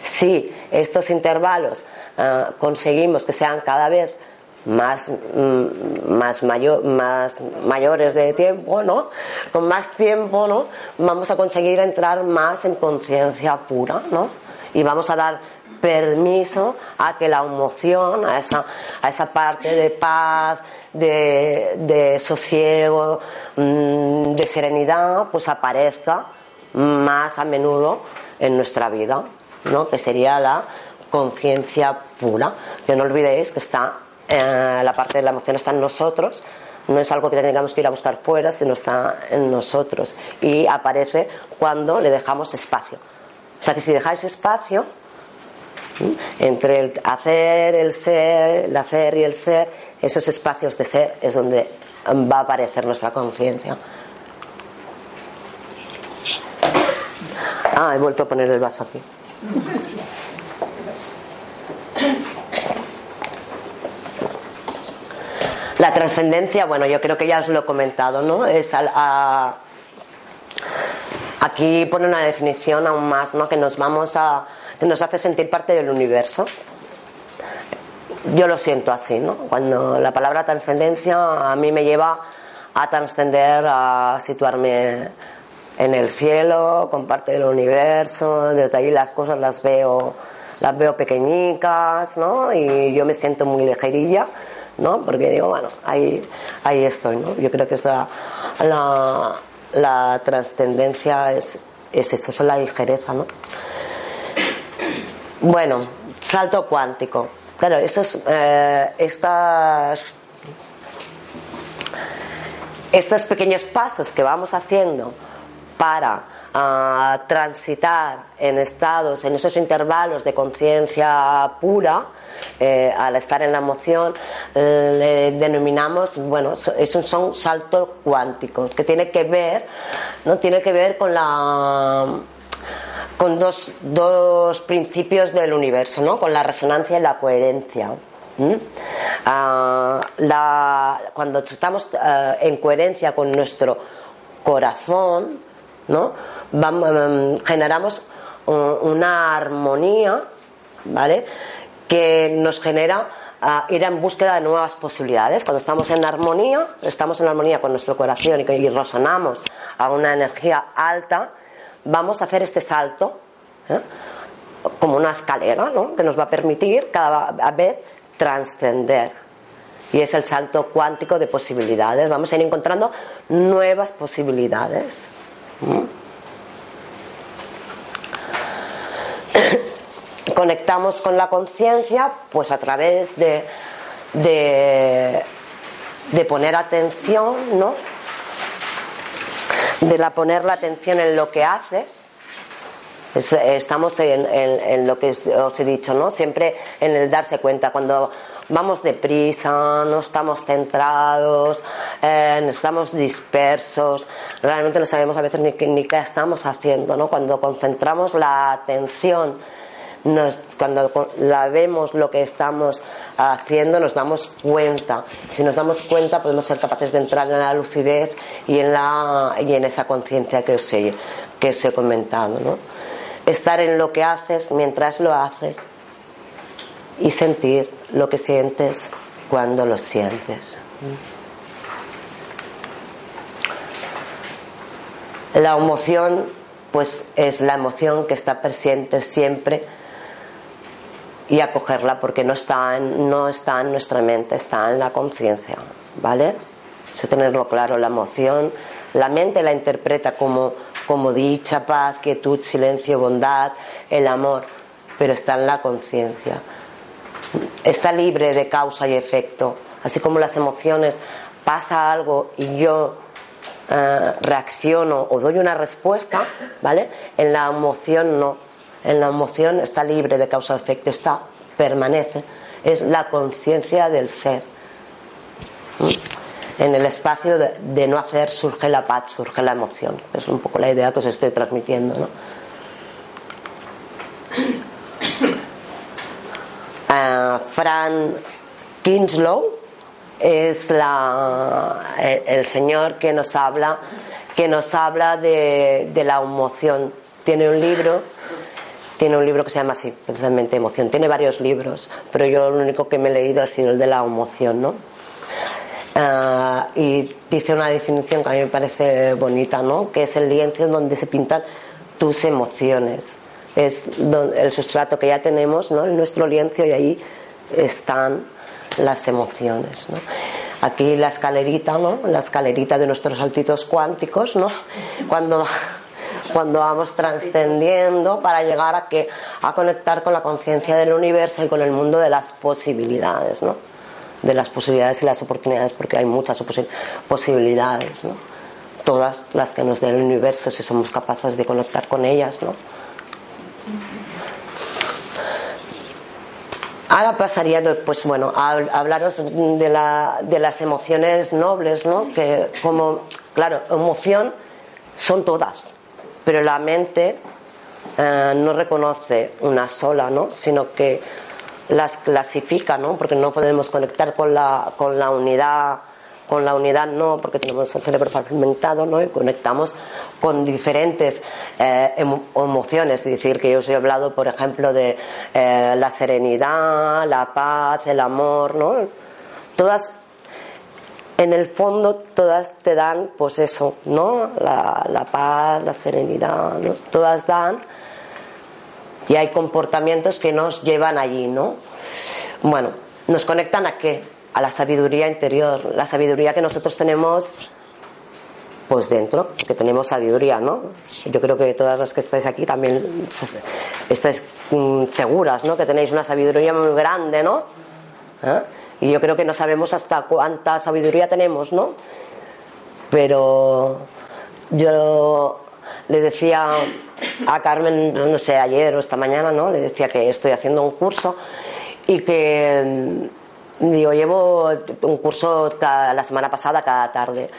Si estos intervalos eh, conseguimos que sean cada vez más, mm, más, mayor, más mayores de tiempo, ¿no? Con más tiempo, ¿no? Vamos a conseguir entrar más en conciencia pura, ¿no? Y vamos a dar permiso a que la emoción, a esa, a esa parte de paz, de, de sosiego, mm, de serenidad, pues aparezca más a menudo en nuestra vida, ¿no? que sería la conciencia pura. Que no olvidéis que está eh, la parte de la emoción está en nosotros, no es algo que tengamos que ir a buscar fuera, sino está en nosotros y aparece cuando le dejamos espacio. O sea que si dejáis espacio entre el hacer, el ser, el hacer y el ser, esos espacios de ser es donde va a aparecer nuestra conciencia. Ah, he vuelto a poner el vaso aquí. La trascendencia, bueno, yo creo que ya os lo he comentado, ¿no? Es aquí pone una definición aún más, ¿no? Que nos vamos a, que nos hace sentir parte del universo. Yo lo siento así, ¿no? Cuando la palabra trascendencia a mí me lleva a trascender, a situarme en el cielo, con parte del universo, desde ahí las cosas las veo, las veo pequeñicas, ¿no? Y yo me siento muy ligerilla, ¿no? Porque digo, bueno, ahí, ahí estoy, ¿no? Yo creo que es la, la, trascendencia es, es eso, es la ligereza, ¿no? Bueno, salto cuántico. Claro, esos, eh, estas, estos pequeños pasos que vamos haciendo para ah, transitar en estados, en esos intervalos de conciencia pura, eh, al estar en la emoción, le denominamos, bueno, esos son saltos cuánticos, que tiene que ver, ¿no? Tiene que ver con la con dos, dos principios del universo, ¿no? con la resonancia y la coherencia. Ah, cuando estamos ah, en coherencia con nuestro corazón, ¿no? Mm, generamos una armonía, ¿vale? Que nos genera ah, ir en búsqueda de nuevas posibilidades. Cuando estamos en armonía, estamos en armonía con nuestro corazón y, y resonamos a una energía alta, vamos a hacer este salto ¿eh? como una escalera ¿no? que nos va a permitir cada vez trascender. Y es el salto cuántico de posibilidades. Vamos a ir encontrando nuevas posibilidades. Conectamos con la conciencia pues a través de, de, poner atención, ¿no? de la poner la atención en lo que haces. estamos en, lo que os he dicho, ¿no? Siempre en el darse cuenta. Cuando vamos deprisa, no estamos centrados, eh, estamos dispersos, realmente no sabemos a veces ni, ni qué estamos haciendo, ¿no? Cuando concentramos la atención cuando la vemos lo que estamos haciendo, nos damos cuenta. Si nos damos cuenta, podemos ser capaces de entrar en la lucidez y en, la, y en esa conciencia que os he, que os he comentado. ¿no? Estar en lo que haces mientras lo haces y sentir lo que sientes cuando lo sientes. La emoción, pues es la emoción que está presente siempre y acogerla porque no está en, no está en nuestra mente, está en la conciencia, ¿vale? Eso tenerlo claro, la emoción, la mente la interpreta como, como dicha, paz, quietud, silencio, bondad, el amor, pero está en la conciencia. Está libre de causa y efecto, así como las emociones, pasa algo y yo eh, reacciono o doy una respuesta, ¿vale? En la emoción no en la emoción está libre de causa-efecto, está, permanece, es la conciencia del ser. En el espacio de, no hacer surge la paz, surge la emoción. Es un poco la idea que os estoy transmitiendo. ¿no? Ah, Fran Kinslow es la, el, señor que nos habla que nos habla de, la emoción. Tiene un libro tiene un libro que se llama así, precisamente Emoción. Tiene varios libros, pero yo lo único que me he leído ha sido el de la emoción, ¿no? Ah, y dice una definición que a mí me parece bonita, ¿no? Que es el lienzo donde se pintan tus emociones. Es el sustrato que ya tenemos, ¿no? Nuestro lienzo y ahí están las emociones, ¿no? Aquí la escalerita, ¿no? La escalerita de nuestros saltitos cuánticos, ¿no? Cuando cuando vamos trascendiendo para llegar a que a conectar con la conciencia del universo y con el mundo de las posibilidades, ¿no? De las posibilidades y las oportunidades, porque hay muchas posibilidades, ¿no? Todas las que nos dé el universo si somos capaces de conectar con ellas, ¿no? Ahora pasaría, pues bueno, a hablaros de, la, de las emociones nobles, ¿no? Que como, claro, emoción son todas, pero la mente eh, no reconoce una sola, ¿no? sino que las clasifica, ¿no? porque no podemos conectar con la, con la unidad con la unidad no, porque tenemos el cerebro fragmentado, ¿no? Y conectamos con diferentes eh, emociones. Es decir, que yo os he hablado, por ejemplo, de eh, la serenidad, la paz, el amor, ¿no? Todas en el fondo todas te dan, pues eso, ¿no? La, paz, la serenidad, ¿no? Todas dan y hay comportamientos que nos llevan allí, ¿no? Bueno, nos conectan a qué? A la sabiduría interior, la sabiduría que nosotros tenemos pues dentro, que tenemos sabiduría, ¿no? Yo creo que todas las que estáis aquí también estáis mm, seguras, ¿no? Que tenéis una sabiduría muy grande, ¿no? ¿Eh? Y yo creo que no sabemos hasta cuánta sabiduría tenemos, ¿no? Pero yo le decía a Carmen, no sé, ayer o esta mañana, ¿no? Le decía que estoy haciendo un curso y que, digo, llevo un curso la semana pasada cada tarde.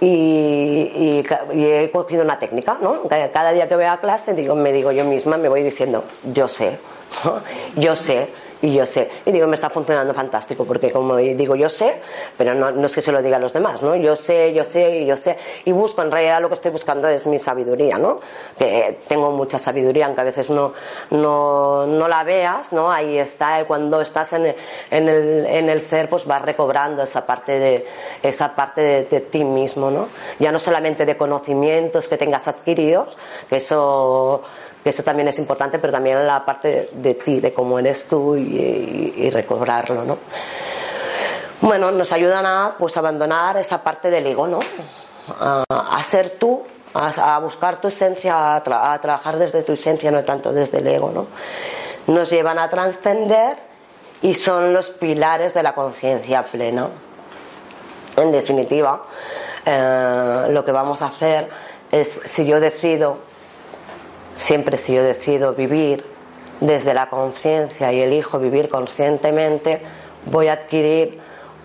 Y, he cogido una técnica, ¿no? Cada día que voy a clase digo, me digo yo misma, me voy diciendo, yo sé, yo sé y yo sé. Y digo, me está funcionando fantástico, porque como digo, yo sé, pero no, no, es que se lo diga a los demás, ¿no? Yo sé, yo sé y yo sé. Y busco, en realidad lo que estoy buscando es mi sabiduría, ¿no? Que tengo mucha sabiduría, aunque a veces no, no, no la veas, ¿no? Ahí está, y cuando estás en el, en el, en el ser, pues vas recobrando esa parte de, esa parte de, de ti mismo, ¿no? Ya no solamente de conocimientos que tengas adquiridos, que eso eso también es importante, pero también la parte de, ti, de cómo eres tú y, recobrarlo, ¿no? Bueno, nos ayudan a pues abandonar esa parte del ego, ¿no? A, ser tú, a, buscar tu esencia, a, trabajar desde tu esencia, no tanto desde el ego, ¿no? Nos llevan a trascender y son los pilares de la conciencia plena. En definitiva, eh, lo que vamos a hacer es, si yo decido Siempre si yo decido vivir desde la conciencia y elijo vivir conscientemente, voy a adquirir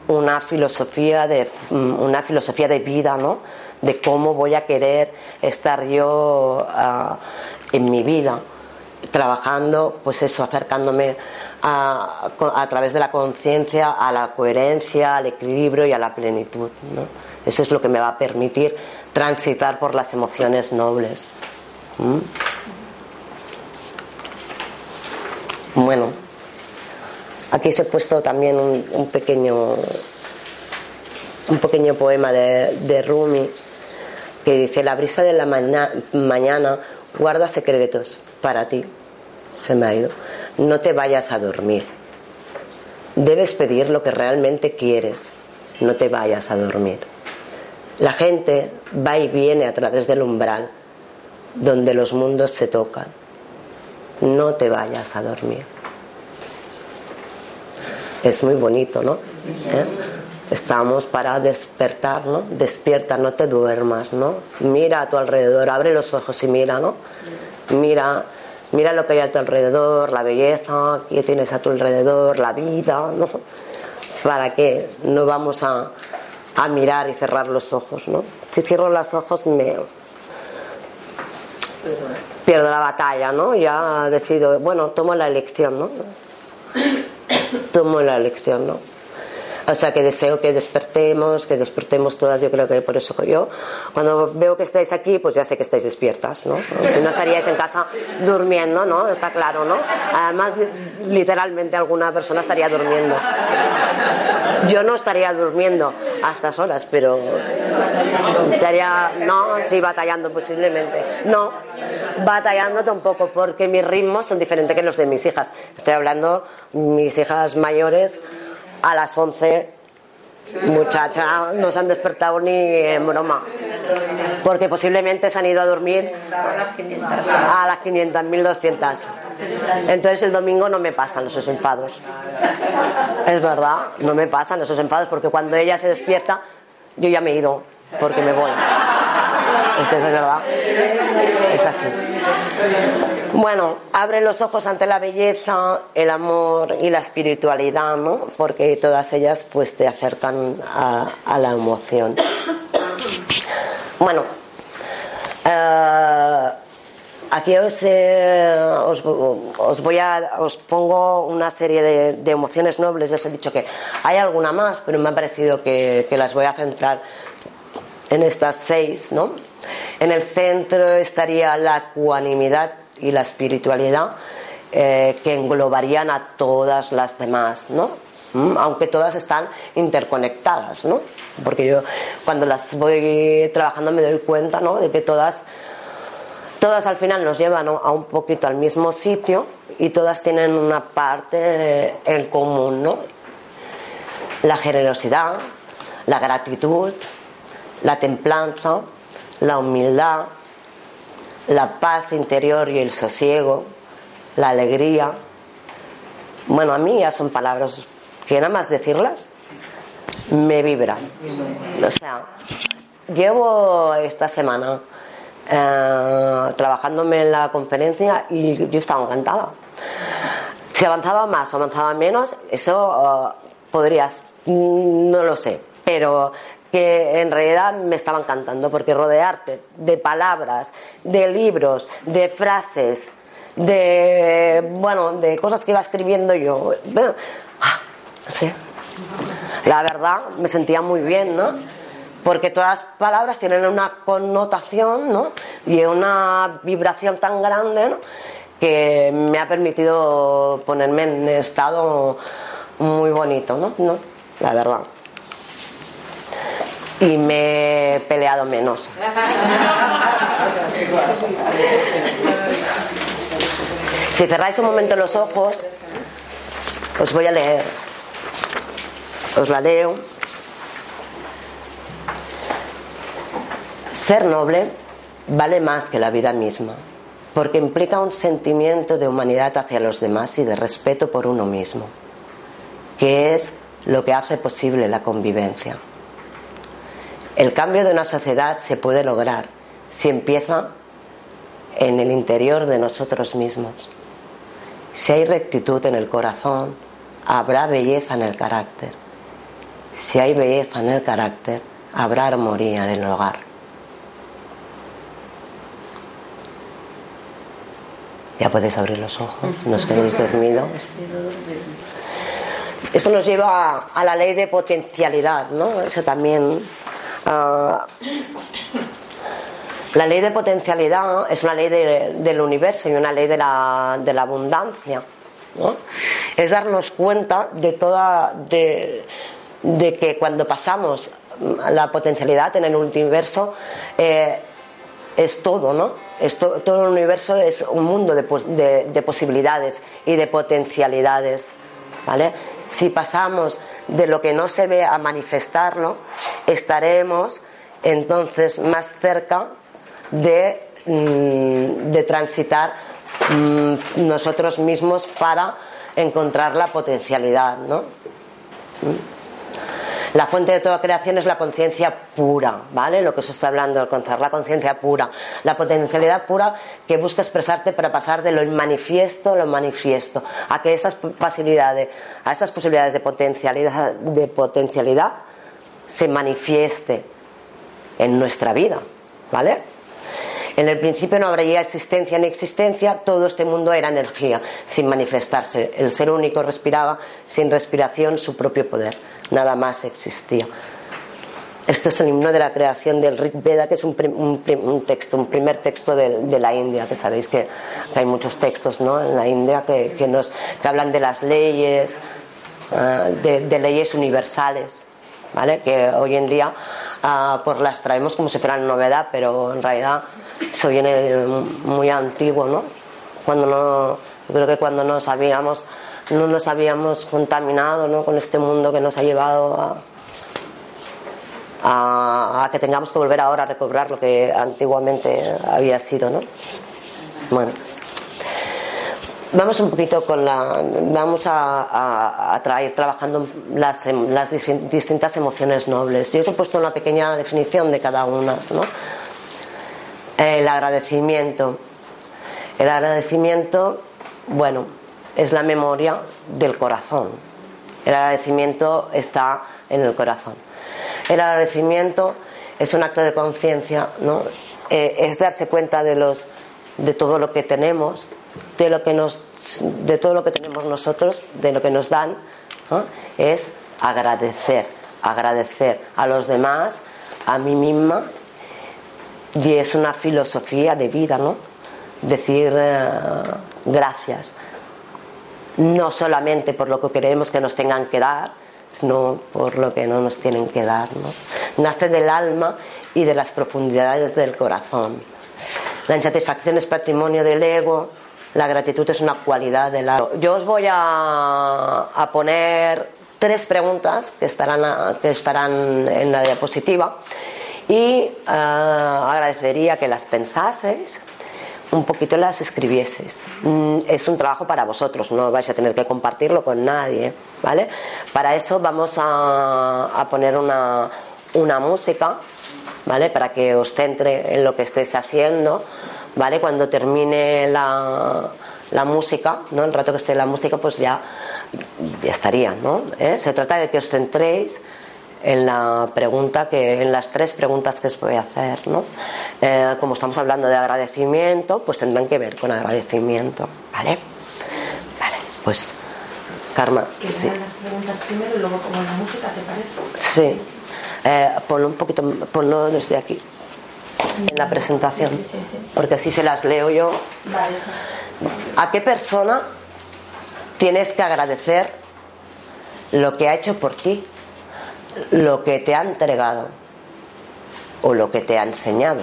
una filosofía de mm, una filosofía de vida, ¿no? De cómo voy a querer estar yo ah, en mi vida, trabajando, pues eso, acercándome a, través de la conciencia a la coherencia, al equilibrio y a la plenitud. ¿no? Eso es lo que me va a permitir transitar por las emociones nobles. Bueno, aquí se he puesto también un, pequeño un pequeño poema de, Rumi que dice la brisa de la mañana guarda secretos para ti se me ha ido. No te vayas a dormir. Debes pedir lo que realmente quieres. No te vayas a dormir la gente va y viene a través del umbral donde los mundos se tocan no te vayas a dormir. Es muy bonito, ¿no? ¿Eh? Estamos para despertar, ¿no? Despierta, no te duermas, ¿no? Mira a tu alrededor, abre los ojos y mira, ¿no? Mira, mira lo que hay a tu alrededor, la belleza que tienes a tu alrededor, la vida, ¿no? ¿Para qué? No vamos a, a mirar y cerrar los ojos, ¿no? Si cierro los ojos me, pierdo la batalla, ¿no? Ya decido, bueno, tomo la elección, ¿no? Tomo la elección, ¿no? O sea que deseo que despertemos, que despertemos todas, yo creo que por eso yo, cuando veo que estáis aquí, pues ya sé que estáis despiertas, ¿no? Si no estaríais en casa durmiendo, ¿no? Está claro, ¿no? Además, literalmente alguna persona estaría durmiendo. Yo no estaría durmiendo a estas horas, pero estaría, no, sí, batallando posiblemente. No, batallando tampoco, porque mis ritmos son diferentes que los de mis hijas. Estoy hablando, mis hijas mayores a las 11 muchacha no se han despertado ni en broma. Porque posiblemente se han ido a dormir a las 500 1200 entonces el domingo no me pasan esos enfados es verdad no me pasan esos enfados porque cuando ella se despierta yo ya me he ido porque me voy. Es verdad. Es así bueno, abre los ojos ante la belleza, el amor y la espiritualidad, ¿no? Porque todas ellas pues te acercan a, la emoción. Bueno, eh, aquí eh, os, os, voy a, os pongo una serie de, emociones nobles. Les he dicho que hay alguna más, pero me ha parecido que, las voy a centrar en estas seis, ¿no? En el centro estaría la cuanimidad y la espiritualidad eh, que englobarían a todas las demás, ¿no? Mm, aunque todas están interconectadas, ¿no? Porque yo cuando las voy trabajando me doy cuenta, ¿no? De que todas, todas al final nos llevan a un poquito al mismo sitio y todas tienen una parte en común, ¿no? La generosidad, la gratitud, la templanza, la humildad, la paz interior y el sosiego, la alegría. Bueno, a mí ya son palabras que nada más decirlas me vibran. O sea, llevo esta semana eh, trabajándome en la conferencia y yo estaba encantada. Si avanzaba más o avanzaba menos, eso eh, podrías, no lo sé, pero que en realidad me estaba encantando porque rodearte de palabras, de libros, de frases, de bueno, de cosas que iba escribiendo yo, bueno, ah, sé. La verdad, me sentía muy bien, ¿no? Porque todas las palabras tienen una connotación, ¿no? Y una vibración tan grande, ¿no? Que me ha permitido ponerme en estado muy bonito, ¿no? ¿No? La verdad y me he peleado menos. Si cerráis un momento los ojos, os voy a leer. Os la leo. Ser noble vale más que la vida misma, porque implica un sentimiento de humanidad hacia los demás y de respeto por uno mismo, que es lo que hace posible la convivencia. El cambio de una sociedad se puede lograr si empieza en el interior de nosotros mismos. Si hay rectitud en el corazón, habrá belleza en el carácter. Si hay belleza en el carácter, habrá armonía en el hogar. Ya podéis abrir los ojos, no os quedéis dormidos. Esto nos lleva a, la ley de potencialidad, ¿no? Eso también la ley de potencialidad es una ley del universo y una ley de la, abundancia. Es darnos cuenta de toda. De, que cuando pasamos la potencialidad en el universo eh, es todo, ¿no? todo el universo es un mundo de, de posibilidades y de potencialidades. ¿Vale? Si pasamos de lo que no se ve a manifestarlo, estaremos entonces más cerca de, mm, de transitar mm, nosotros mismos para encontrar la potencialidad, ¿no? La fuente de toda creación es la conciencia pura, ¿vale? Lo que os está hablando, alcanzar la conciencia pura, la potencialidad pura que busca expresarte para pasar de lo manifiesto lo manifiesto, a que esas posibilidades, a esas posibilidades de potencialidad, de potencialidad se manifieste en nuestra vida, ¿vale? En el principio no habría existencia ni existencia, todo este mundo era energía, sin manifestarse. El ser único respiraba sin respiración su propio poder nada más existía. Este es el himno de la creación del Rig Veda, que es un, texto, un primer texto de, la India, que sabéis que, hay muchos textos ¿no? en la India que, nos, hablan de las leyes, ah, de, leyes universales, ¿vale? que hoy en día uh, pues las traemos como si fueran novedad, pero en realidad eso viene muy antiguo, ¿no? Cuando no, creo que cuando no sabíamos no nos habíamos contaminado ¿no? con este mundo que nos ha llevado a, a, que tengamos que volver ahora a recobrar lo que antiguamente había sido. ¿no? Bueno. Vamos un poquito con la. Vamos a, a, traer trabajando las, las, distintas emociones nobles. Yo os he puesto una pequeña definición de cada una. ¿no? El agradecimiento. El agradecimiento, bueno, es la memoria del corazón. El agradecimiento está en el corazón. El agradecimiento es un acto de conciencia, ¿no? Eh, es darse cuenta de los de todo lo que tenemos, de lo que nos de todo lo que tenemos nosotros, de lo que nos dan, es agradecer, agradecer a los demás, a mí misma, y es una filosofía de vida, ¿no? Decir eh, gracias, no solamente por lo que queremos que nos tengan que dar, sino por lo que no nos tienen que dar. ¿no? Nace del alma y de las profundidades del corazón. La insatisfacción es patrimonio del ego, la gratitud es una cualidad del alma. Yo os voy a, a poner tres preguntas que estarán, que estarán en la diapositiva y ah, agradecería que las pensaseis un poquito las escribieseis. Mm, es un trabajo para vosotros, no vais a tener que compartirlo con nadie, ¿vale? Para eso vamos a, a poner una, una música, ¿vale? Para que os centre en lo que estéis haciendo, ¿vale? Cuando termine la, la música, ¿no? El rato que esté la música, pues ya, ya estaría, ¿no? ¿Eh? Se trata de que os centréis en la pregunta que en las tres preguntas que os voy a hacer ¿no? Eh, como estamos hablando de agradecimiento pues tendrán que ver con agradecimiento vale vale pues Karma sí, las preguntas primero y luego pongo la música, ¿te parece? sí. Eh, ponlo un poquito ponlo desde aquí en la presentación Sí, sí, sí. porque así se las leo yo Vale. ¿A qué persona tienes que agradecer lo que ha hecho por ti, lo que te ha entregado o lo que te ha enseñado?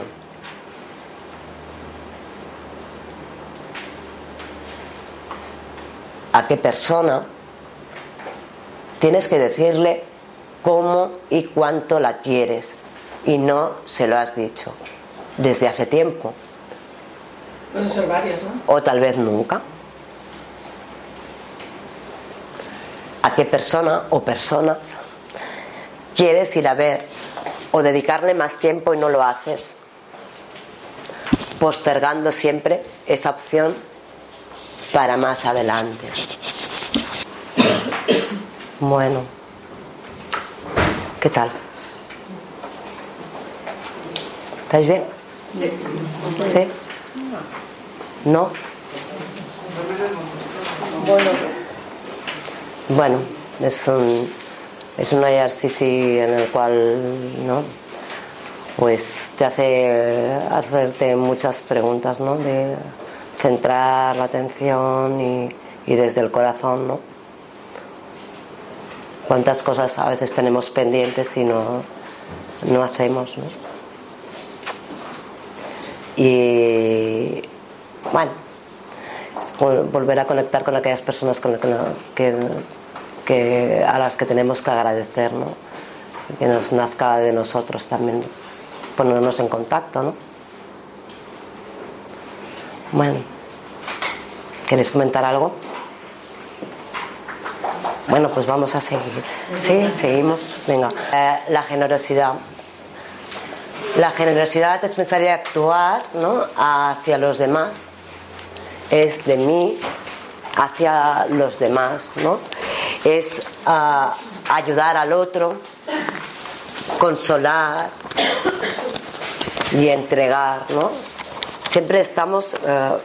¿A qué persona tienes que decirle cómo y cuánto la quieres y no se lo has dicho desde hace tiempo? Pueden ser varias, ¿no? o tal vez nunca. ¿A qué persona o personas quieres ir a ver o dedicarle más tiempo y no lo haces? Postergando siempre esa opción para más adelante. Bueno, ¿qué tal? ¿Estáis bien? ¿Sí? ¿No? Bueno, Bueno, es un, es un ejercicio en el cual, ¿no? Pues te hace hacerte muchas preguntas, ¿no? De centrar la atención y, y desde el corazón, ¿no? Cuántas cosas a veces tenemos pendientes y no, no hacemos, ¿no? Y bueno, volver a conectar con aquellas personas con, con- que, a las que tenemos que agradecer, ¿no? Que nos nazca de nosotros también ponernos en contacto, ¿no? Bueno, ¿queréis comentar algo? Bueno, pues vamos a seguir. Sí, seguimos. Venga. Eh, la generosidad. La generosidad es pensar y actuar ¿no? hacia los demás. Es de mí hacia los demás. ¿no? Es ah, ayudar al otro, consolar y entregar. ¿no? Siempre estamos,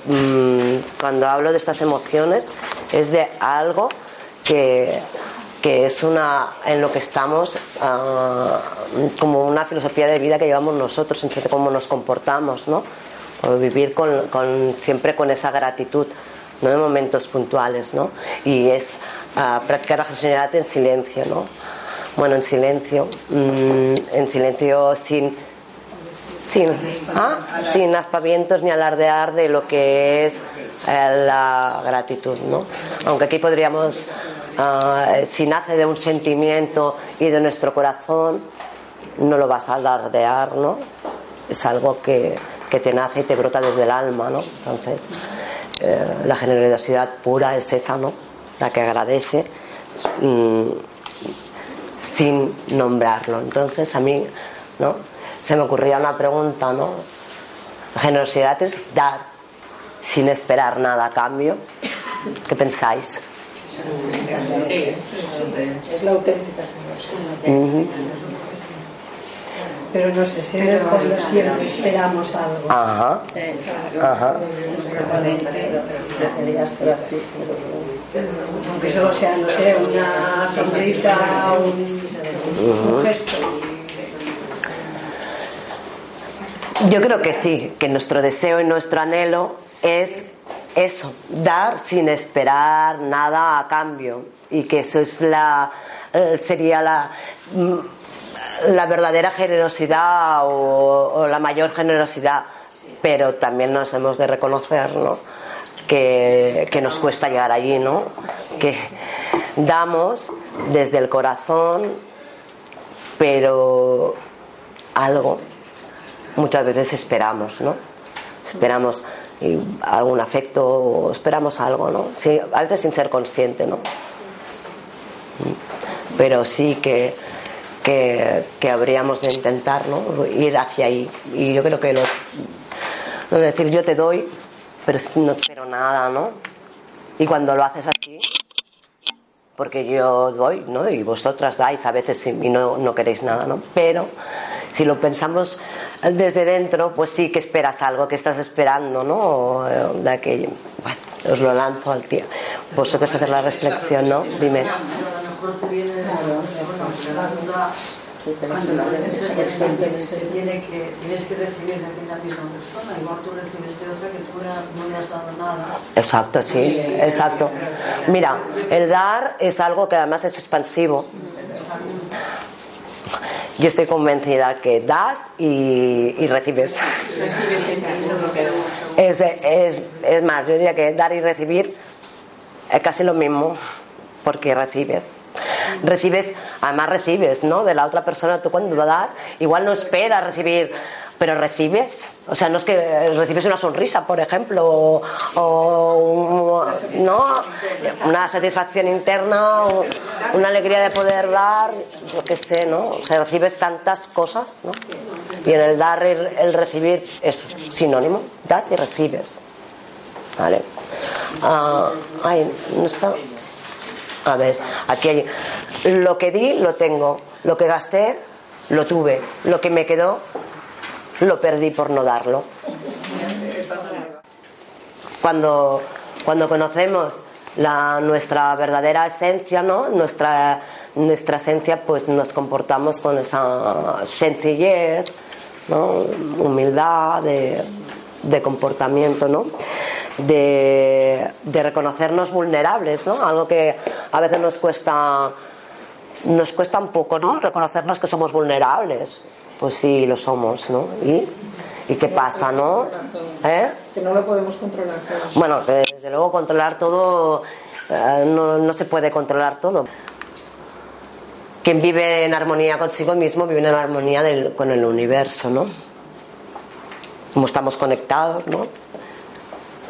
mm, cuando hablo de estas emociones, es de algo que, que es una en lo que estamos ah, como una filosofía de vida que llevamos nosotros, en cómo nos comportamos, ¿no? O vivir con- siempre con esa gratitud, no en momentos puntuales, ¿no? Y es ah, practicar la generosidad en silencio, ¿no? Bueno, en silencio, mm, en silencio sin sin, ¿ah? sin aspavientos ni alardear de lo que es eh, la gratitud, ¿no? Aunque aquí podríamos, ah, si nace de un sentimiento y de nuestro corazón, no lo vas a alardear, ¿no? Es algo que, que te nace y te brota desde el alma, ¿no? Entonces, eh, la generosidad pura es esa, ¿no? La que agradece mm, sin nombrarlo. Entonces, a mí, ¿no? Se me ocurría una pregunta, ¿no? La generosidad es dar sin esperar nada a cambio. ¿Qué pensáis? es la auténtica generosidad. Pero no sé, si en el fondo siempre esperamos algo. Ajá. Ajá. Aunque solo sea, no sé, una sonrisa, un, un gesto. Yo creo que sí, que nuestro deseo y nuestro anhelo es eso, dar sin esperar nada a cambio y que eso es la sería la la verdadera generosidad o, la mayor generosidad, pero también nos hemos de reconocer, ¿no? Que, que nos cuesta llegar allí, ¿no? Que damos desde el corazón, pero algo, muchas veces esperamos, ¿no? Esperamos algún afecto o esperamos algo, ¿no? A veces sin ser consciente, ¿no? Pero sí que, que, que habríamos de intentar, ¿no? Ir hacia ahí. Y yo creo que lo, lo de decir yo te doy, pero no espero nada, ¿no? Y cuando lo haces así, porque yo doy, ¿no? Y vosotras dais a veces y no, no queréis nada, ¿no? Pero si lo pensamos desde dentro, pues sí que esperas algo, que estás esperando, ¿no? De aquello. Bueno, os lo lanzo al tío. Vosotros hacer la reflexión, ¿no? Dime. Mejor te viene de la duda cuando la que tiene que tienes que recibir de aquella misma persona, igual tú recibes de otra que tú no le has dado nada. Exacto, sí, exacto. Mira, el dar es algo que además es expansivo. Yo estoy convencida que das y, y recibes. Es, es, es más, yo diría que dar y recibir es casi lo mismo, porque recibes recibes, además recibes, ¿no? De la otra persona, tú cuando lo das, igual no esperas recibir, pero recibes. O sea, no es que recibes una sonrisa, por ejemplo, o, ¿no? una satisfacción interna, una alegría de poder dar, yo qué sé, ¿no? O sea, recibes tantas cosas, ¿no? Y en el dar, el, el recibir es sinónimo, das y recibes. ¿Vale? Ah, ay, no está. A ver, aquí hay. Lo que di, lo tengo. Lo que gasté, lo tuve. Lo que me quedó, lo perdí por no darlo. Cuando, cuando conocemos la, nuestra verdadera esencia, ¿no? Nuestra, nuestra esencia, pues nos comportamos con esa sencillez. Humildad de, de comportamiento, ¿no? De, de, reconocernos vulnerables, ¿no? Algo que a veces nos cuesta nos cuesta un poco, ¿no? Reconocernos que somos vulnerables. Pues sí, lo somos, ¿no? ¿Y, ¿y qué pasa, no? ¿Eh? Que no lo podemos controlar todo. Bueno, desde luego controlar todo, eh, no, no, se puede controlar todo. Quien vive en armonía consigo mismo vive en armonía del, con el universo, ¿no? Como estamos conectados, ¿no?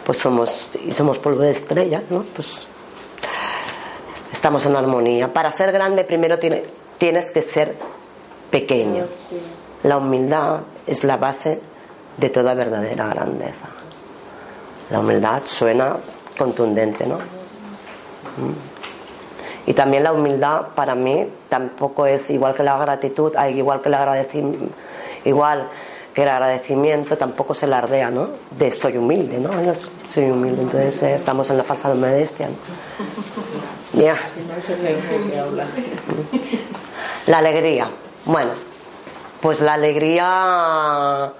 Pues somos, y somos polvo de estrella, ¿no? Pues estamos en armonía. Para ser grande primero tiene, tienes que ser pequeño. La humildad es la base de toda verdadera grandeza. La humildad suena contundente, ¿no? Y también la humildad para mí tampoco es igual que la gratitud, igual que el agradecimiento, igual el agradecimiento tampoco se lardea, ¿no? De soy humilde, ¿no? Yo soy humilde, entonces eh, estamos en la falsa modestia, ¿no? Ya. La alegría. Bueno, pues la alegría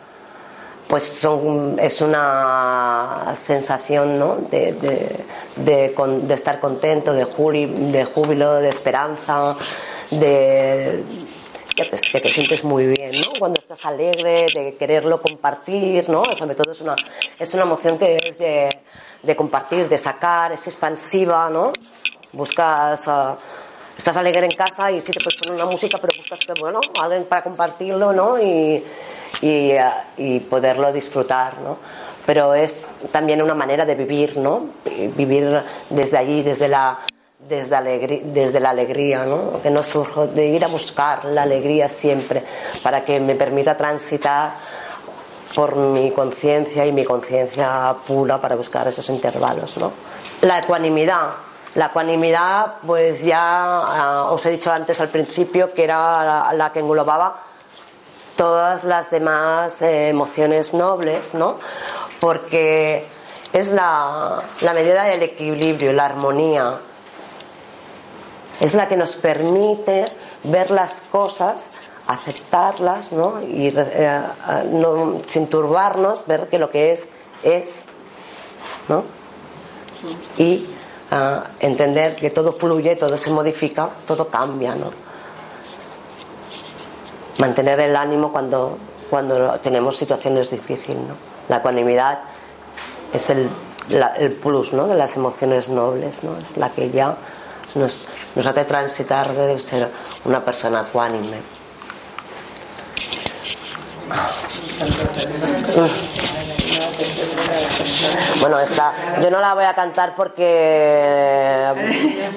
pues son, es una sensación ¿no? de, de, de, de, estar contento, de júbilo, de esperanza, de, de que te sientes muy bien, ¿no? Cuando estás alegre, de quererlo compartir, ¿no? Sobre todo es una, es una emoción que es de, de compartir, de sacar, es expansiva, ¿no? Buscas, uh, estás alegre en casa y sí te puedes poner una música, pero buscas que, bueno, alguien para compartirlo, ¿no? Y, y, uh, y poderlo disfrutar, ¿no? Pero es también una manera de vivir, ¿no? Vivir desde allí, desde la, desde, la alegría, ¿no? Que no surjo de ir a buscar la alegría siempre para que me permita transitar por mi conciencia y mi conciencia pura para buscar esos intervalos, ¿no? La ecuanimidad. La ecuanimidad, pues ya uh, os he dicho antes al principio que era la, que englobaba todas las demás eh, emociones nobles, ¿no? Porque es la medida del equilibrio, la armonía, es la que nos permite ver las cosas, aceptarlas, ¿no? Y eh, no, sin turbarnos, ver que lo que es es, ¿no? Y uh, entender que todo fluye, todo se modifica, todo cambia, ¿no? Mantener el ánimo cuando, cuando tenemos situaciones difíciles, ¿no? La ecuanimidad es el, el plus, ¿no? De las emociones nobles, ¿no? Es la que ya nos, nos hace transitar de ser una persona ecuánime. Bueno, esta, yo no la voy a cantar porque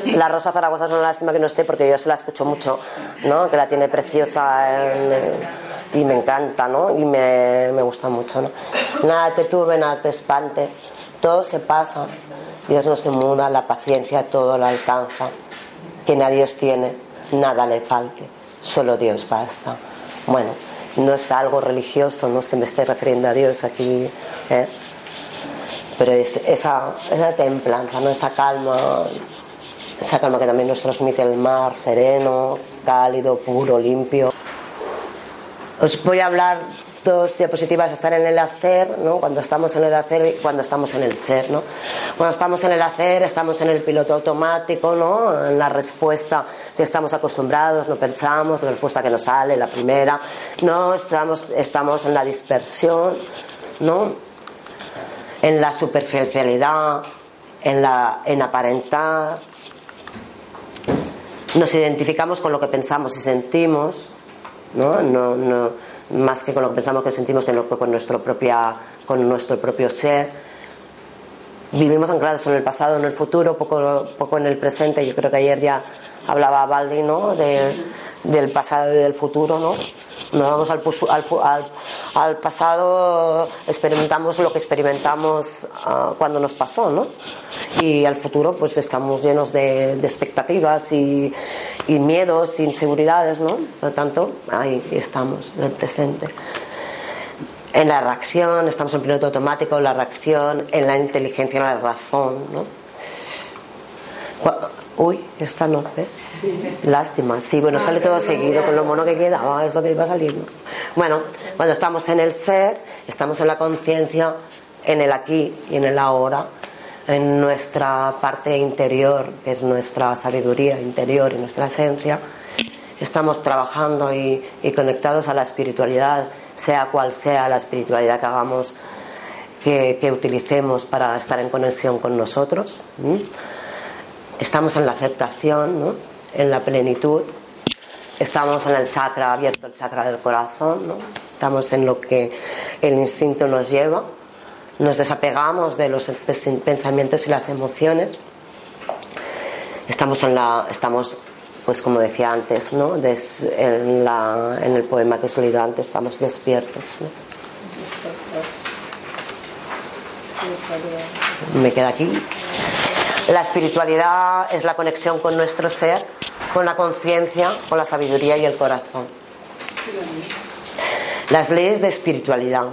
la Rosa Zaragoza es una lástima que no esté porque yo se la escucho mucho, ¿no? Que la tiene preciosa y me encanta, ¿no? Y me, me gusta mucho, ¿no? Nada te turbe, nada te espante, todo se pasa, Dios no se muda, la paciencia todo lo alcanza, quien a Dios tiene, nada le falte, solo Dios basta. Bueno, no es algo religioso, no es que me esté refiriendo a Dios aquí, ¿eh? pero es esa, esa templanza, ¿no? esa calma, esa calma que también nos transmite el mar, sereno, cálido, puro, limpio. Os voy a hablar dos diapositivas, estar en el hacer, ¿no? cuando estamos en el hacer y cuando estamos en el ser. ¿no? Cuando estamos en el hacer, estamos en el piloto automático, ¿no? en la respuesta que estamos acostumbrados, no pensamos, la respuesta que nos sale, la primera, no estamos, estamos en la dispersión, ¿no? en la superficialidad, en, la, en aparentar. Nos identificamos con lo que pensamos y sentimos, ¿no? No, no, más que con lo que pensamos que sentimos que con, nuestro propia, con nuestro propio ser. Vivimos anclados en el pasado, en el futuro, poco, poco en el presente. Yo creo que ayer ya hablaba Baldi, ¿no? Del pasado y del futuro, ¿no? Nos vamos al, al, pasado, experimentamos lo que experimentamos ah, cuando nos pasó, ¿no? Y al futuro, pues estamos llenos de, expectativas y, y, miedos, inseguridades, ¿no? Por lo tanto, ahí estamos, en el presente. En la reacción, estamos en piloto automático, en la reacción, en la inteligencia, en la razón, ¿no? Uy, esta no, ¿ves? Lástima. Sí, bueno, sale todo seguido con lo mono que quedaba, es lo que iba saliendo. Bueno, cuando estamos en el ser, estamos en la conciencia, en el aquí y en el ahora, en nuestra parte interior, que es nuestra sabiduría interior y nuestra esencia, estamos trabajando y, conectados a la espiritualidad, sea cual sea la espiritualidad que hagamos, que, utilicemos para estar en conexión con nosotros estamos en la aceptación, ¿no? en la plenitud, estamos en el chakra abierto, el chakra del corazón, ¿no? estamos en lo que el instinto nos lleva, nos desapegamos de los pensamientos y las emociones, estamos en la, estamos pues como decía antes, ¿no? en, la, en, el poema que os leído antes, estamos despiertos. ¿no? Me queda aquí. La espiritualidad es la conexión con nuestro ser, con la conciencia, con la sabiduría y el corazón. Las leyes de espiritualidad.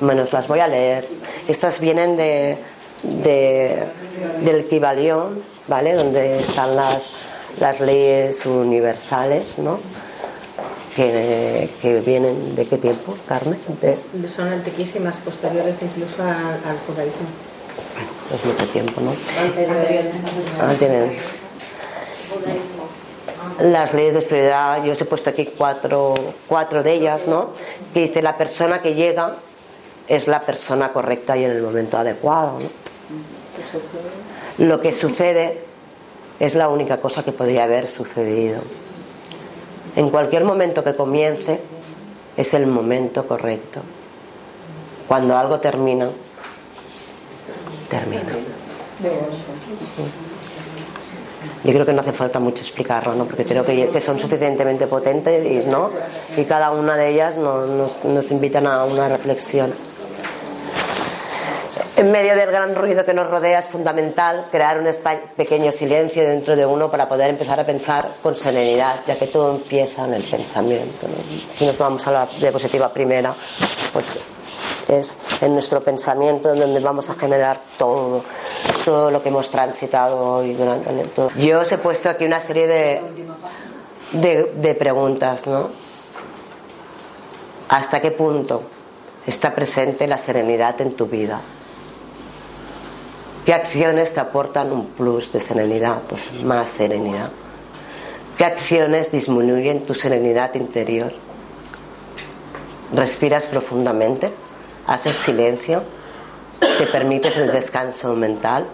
Bueno, os las voy a leer. Estas vienen de, del Kibalión, ¿vale? Donde están las, las leyes universales, ¿no? Que, vienen de qué tiempo, Carmen? Son antiquísimas, posteriores incluso al judaísmo es mucho tiempo, ¿no? Ah, las leyes de espiritualidad, yo os he puesto aquí cuatro, cuatro de ellas, ¿no? Que dice la persona que llega es la persona correcta y en el momento adecuado, ¿no? Lo que sucede es la única cosa que podría haber sucedido. En cualquier momento que comience es el momento correcto. Cuando algo termina termina. Yo creo que no hace falta mucho explicarlo, ¿no? porque creo que, son suficientemente potentes y, ¿no? y cada una de ellas nos, nos invitan a una reflexión. En medio del gran ruido que nos rodea es fundamental crear un pequeño silencio dentro de uno para poder empezar a pensar con serenidad, ya que todo empieza en el pensamiento. Si nos vamos a la diapositiva primera, pues es en nuestro pensamiento donde vamos a generar todo, todo lo que hemos transitado hoy durante el todo. Yo os he puesto aquí una serie de, de, de preguntas, ¿no? ¿Hasta qué punto está presente la serenidad en tu vida? ¿Qué acciones te aportan un plus de serenidad? Pues más serenidad. ¿Qué acciones disminuyen tu serenidad interior? ¿Respiras profundamente? Haces silencio, te permites el descanso mental.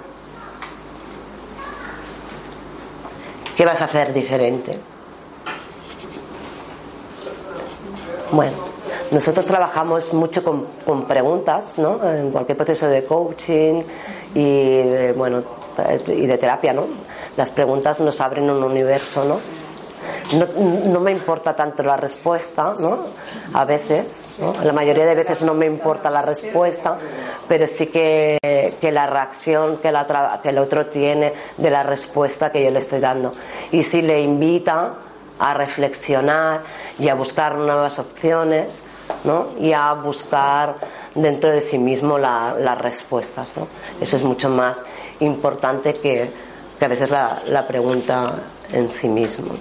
¿Qué vas a hacer diferente? Bueno, nosotros trabajamos mucho con, preguntas, ¿no? En cualquier proceso de coaching y de, bueno, y de terapia, ¿no? Las preguntas nos abren un universo, ¿no? No, no me importa tanto la respuesta, ¿no? A veces. La mayoría de veces no me importa la respuesta, pero sí que, que la reacción que, la el otro tiene de la respuesta que yo le estoy dando. Y si le invita a reflexionar y a buscar nuevas opciones, ¿no? Y a buscar dentro de sí mismo la- las respuestas, ¿no? Eso es mucho más importante que, que a veces la, la pregunta en sí mismo.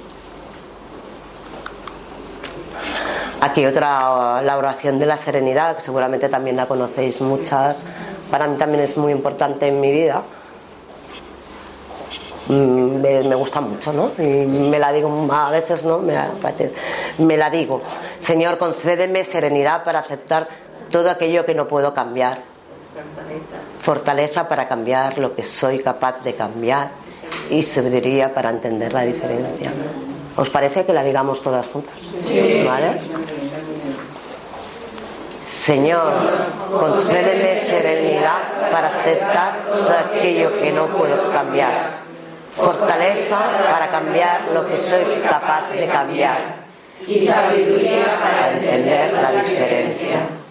Aquí otra, la oración de la serenidad, que seguramente también la conocéis muchas. Para mí también es muy importante en mi vida. Mm, Me, me gusta mucho, ¿no? Y me la digo a veces, ¿no? Me, la- me la digo. Señor, concédeme serenidad para aceptar todo aquello que no puedo cambiar. Fortaleza para cambiar lo que soy capaz de cambiar. Y sabiduría para entender la diferencia. ¿Os parece que la digamos todas juntas? ¿Vale? Señor, concédeme serenidad para aceptar todo aquello que no puedo cambiar. Fortaleza para cambiar lo que soy capaz de cambiar. y sabiduría para Para entender la diferencia.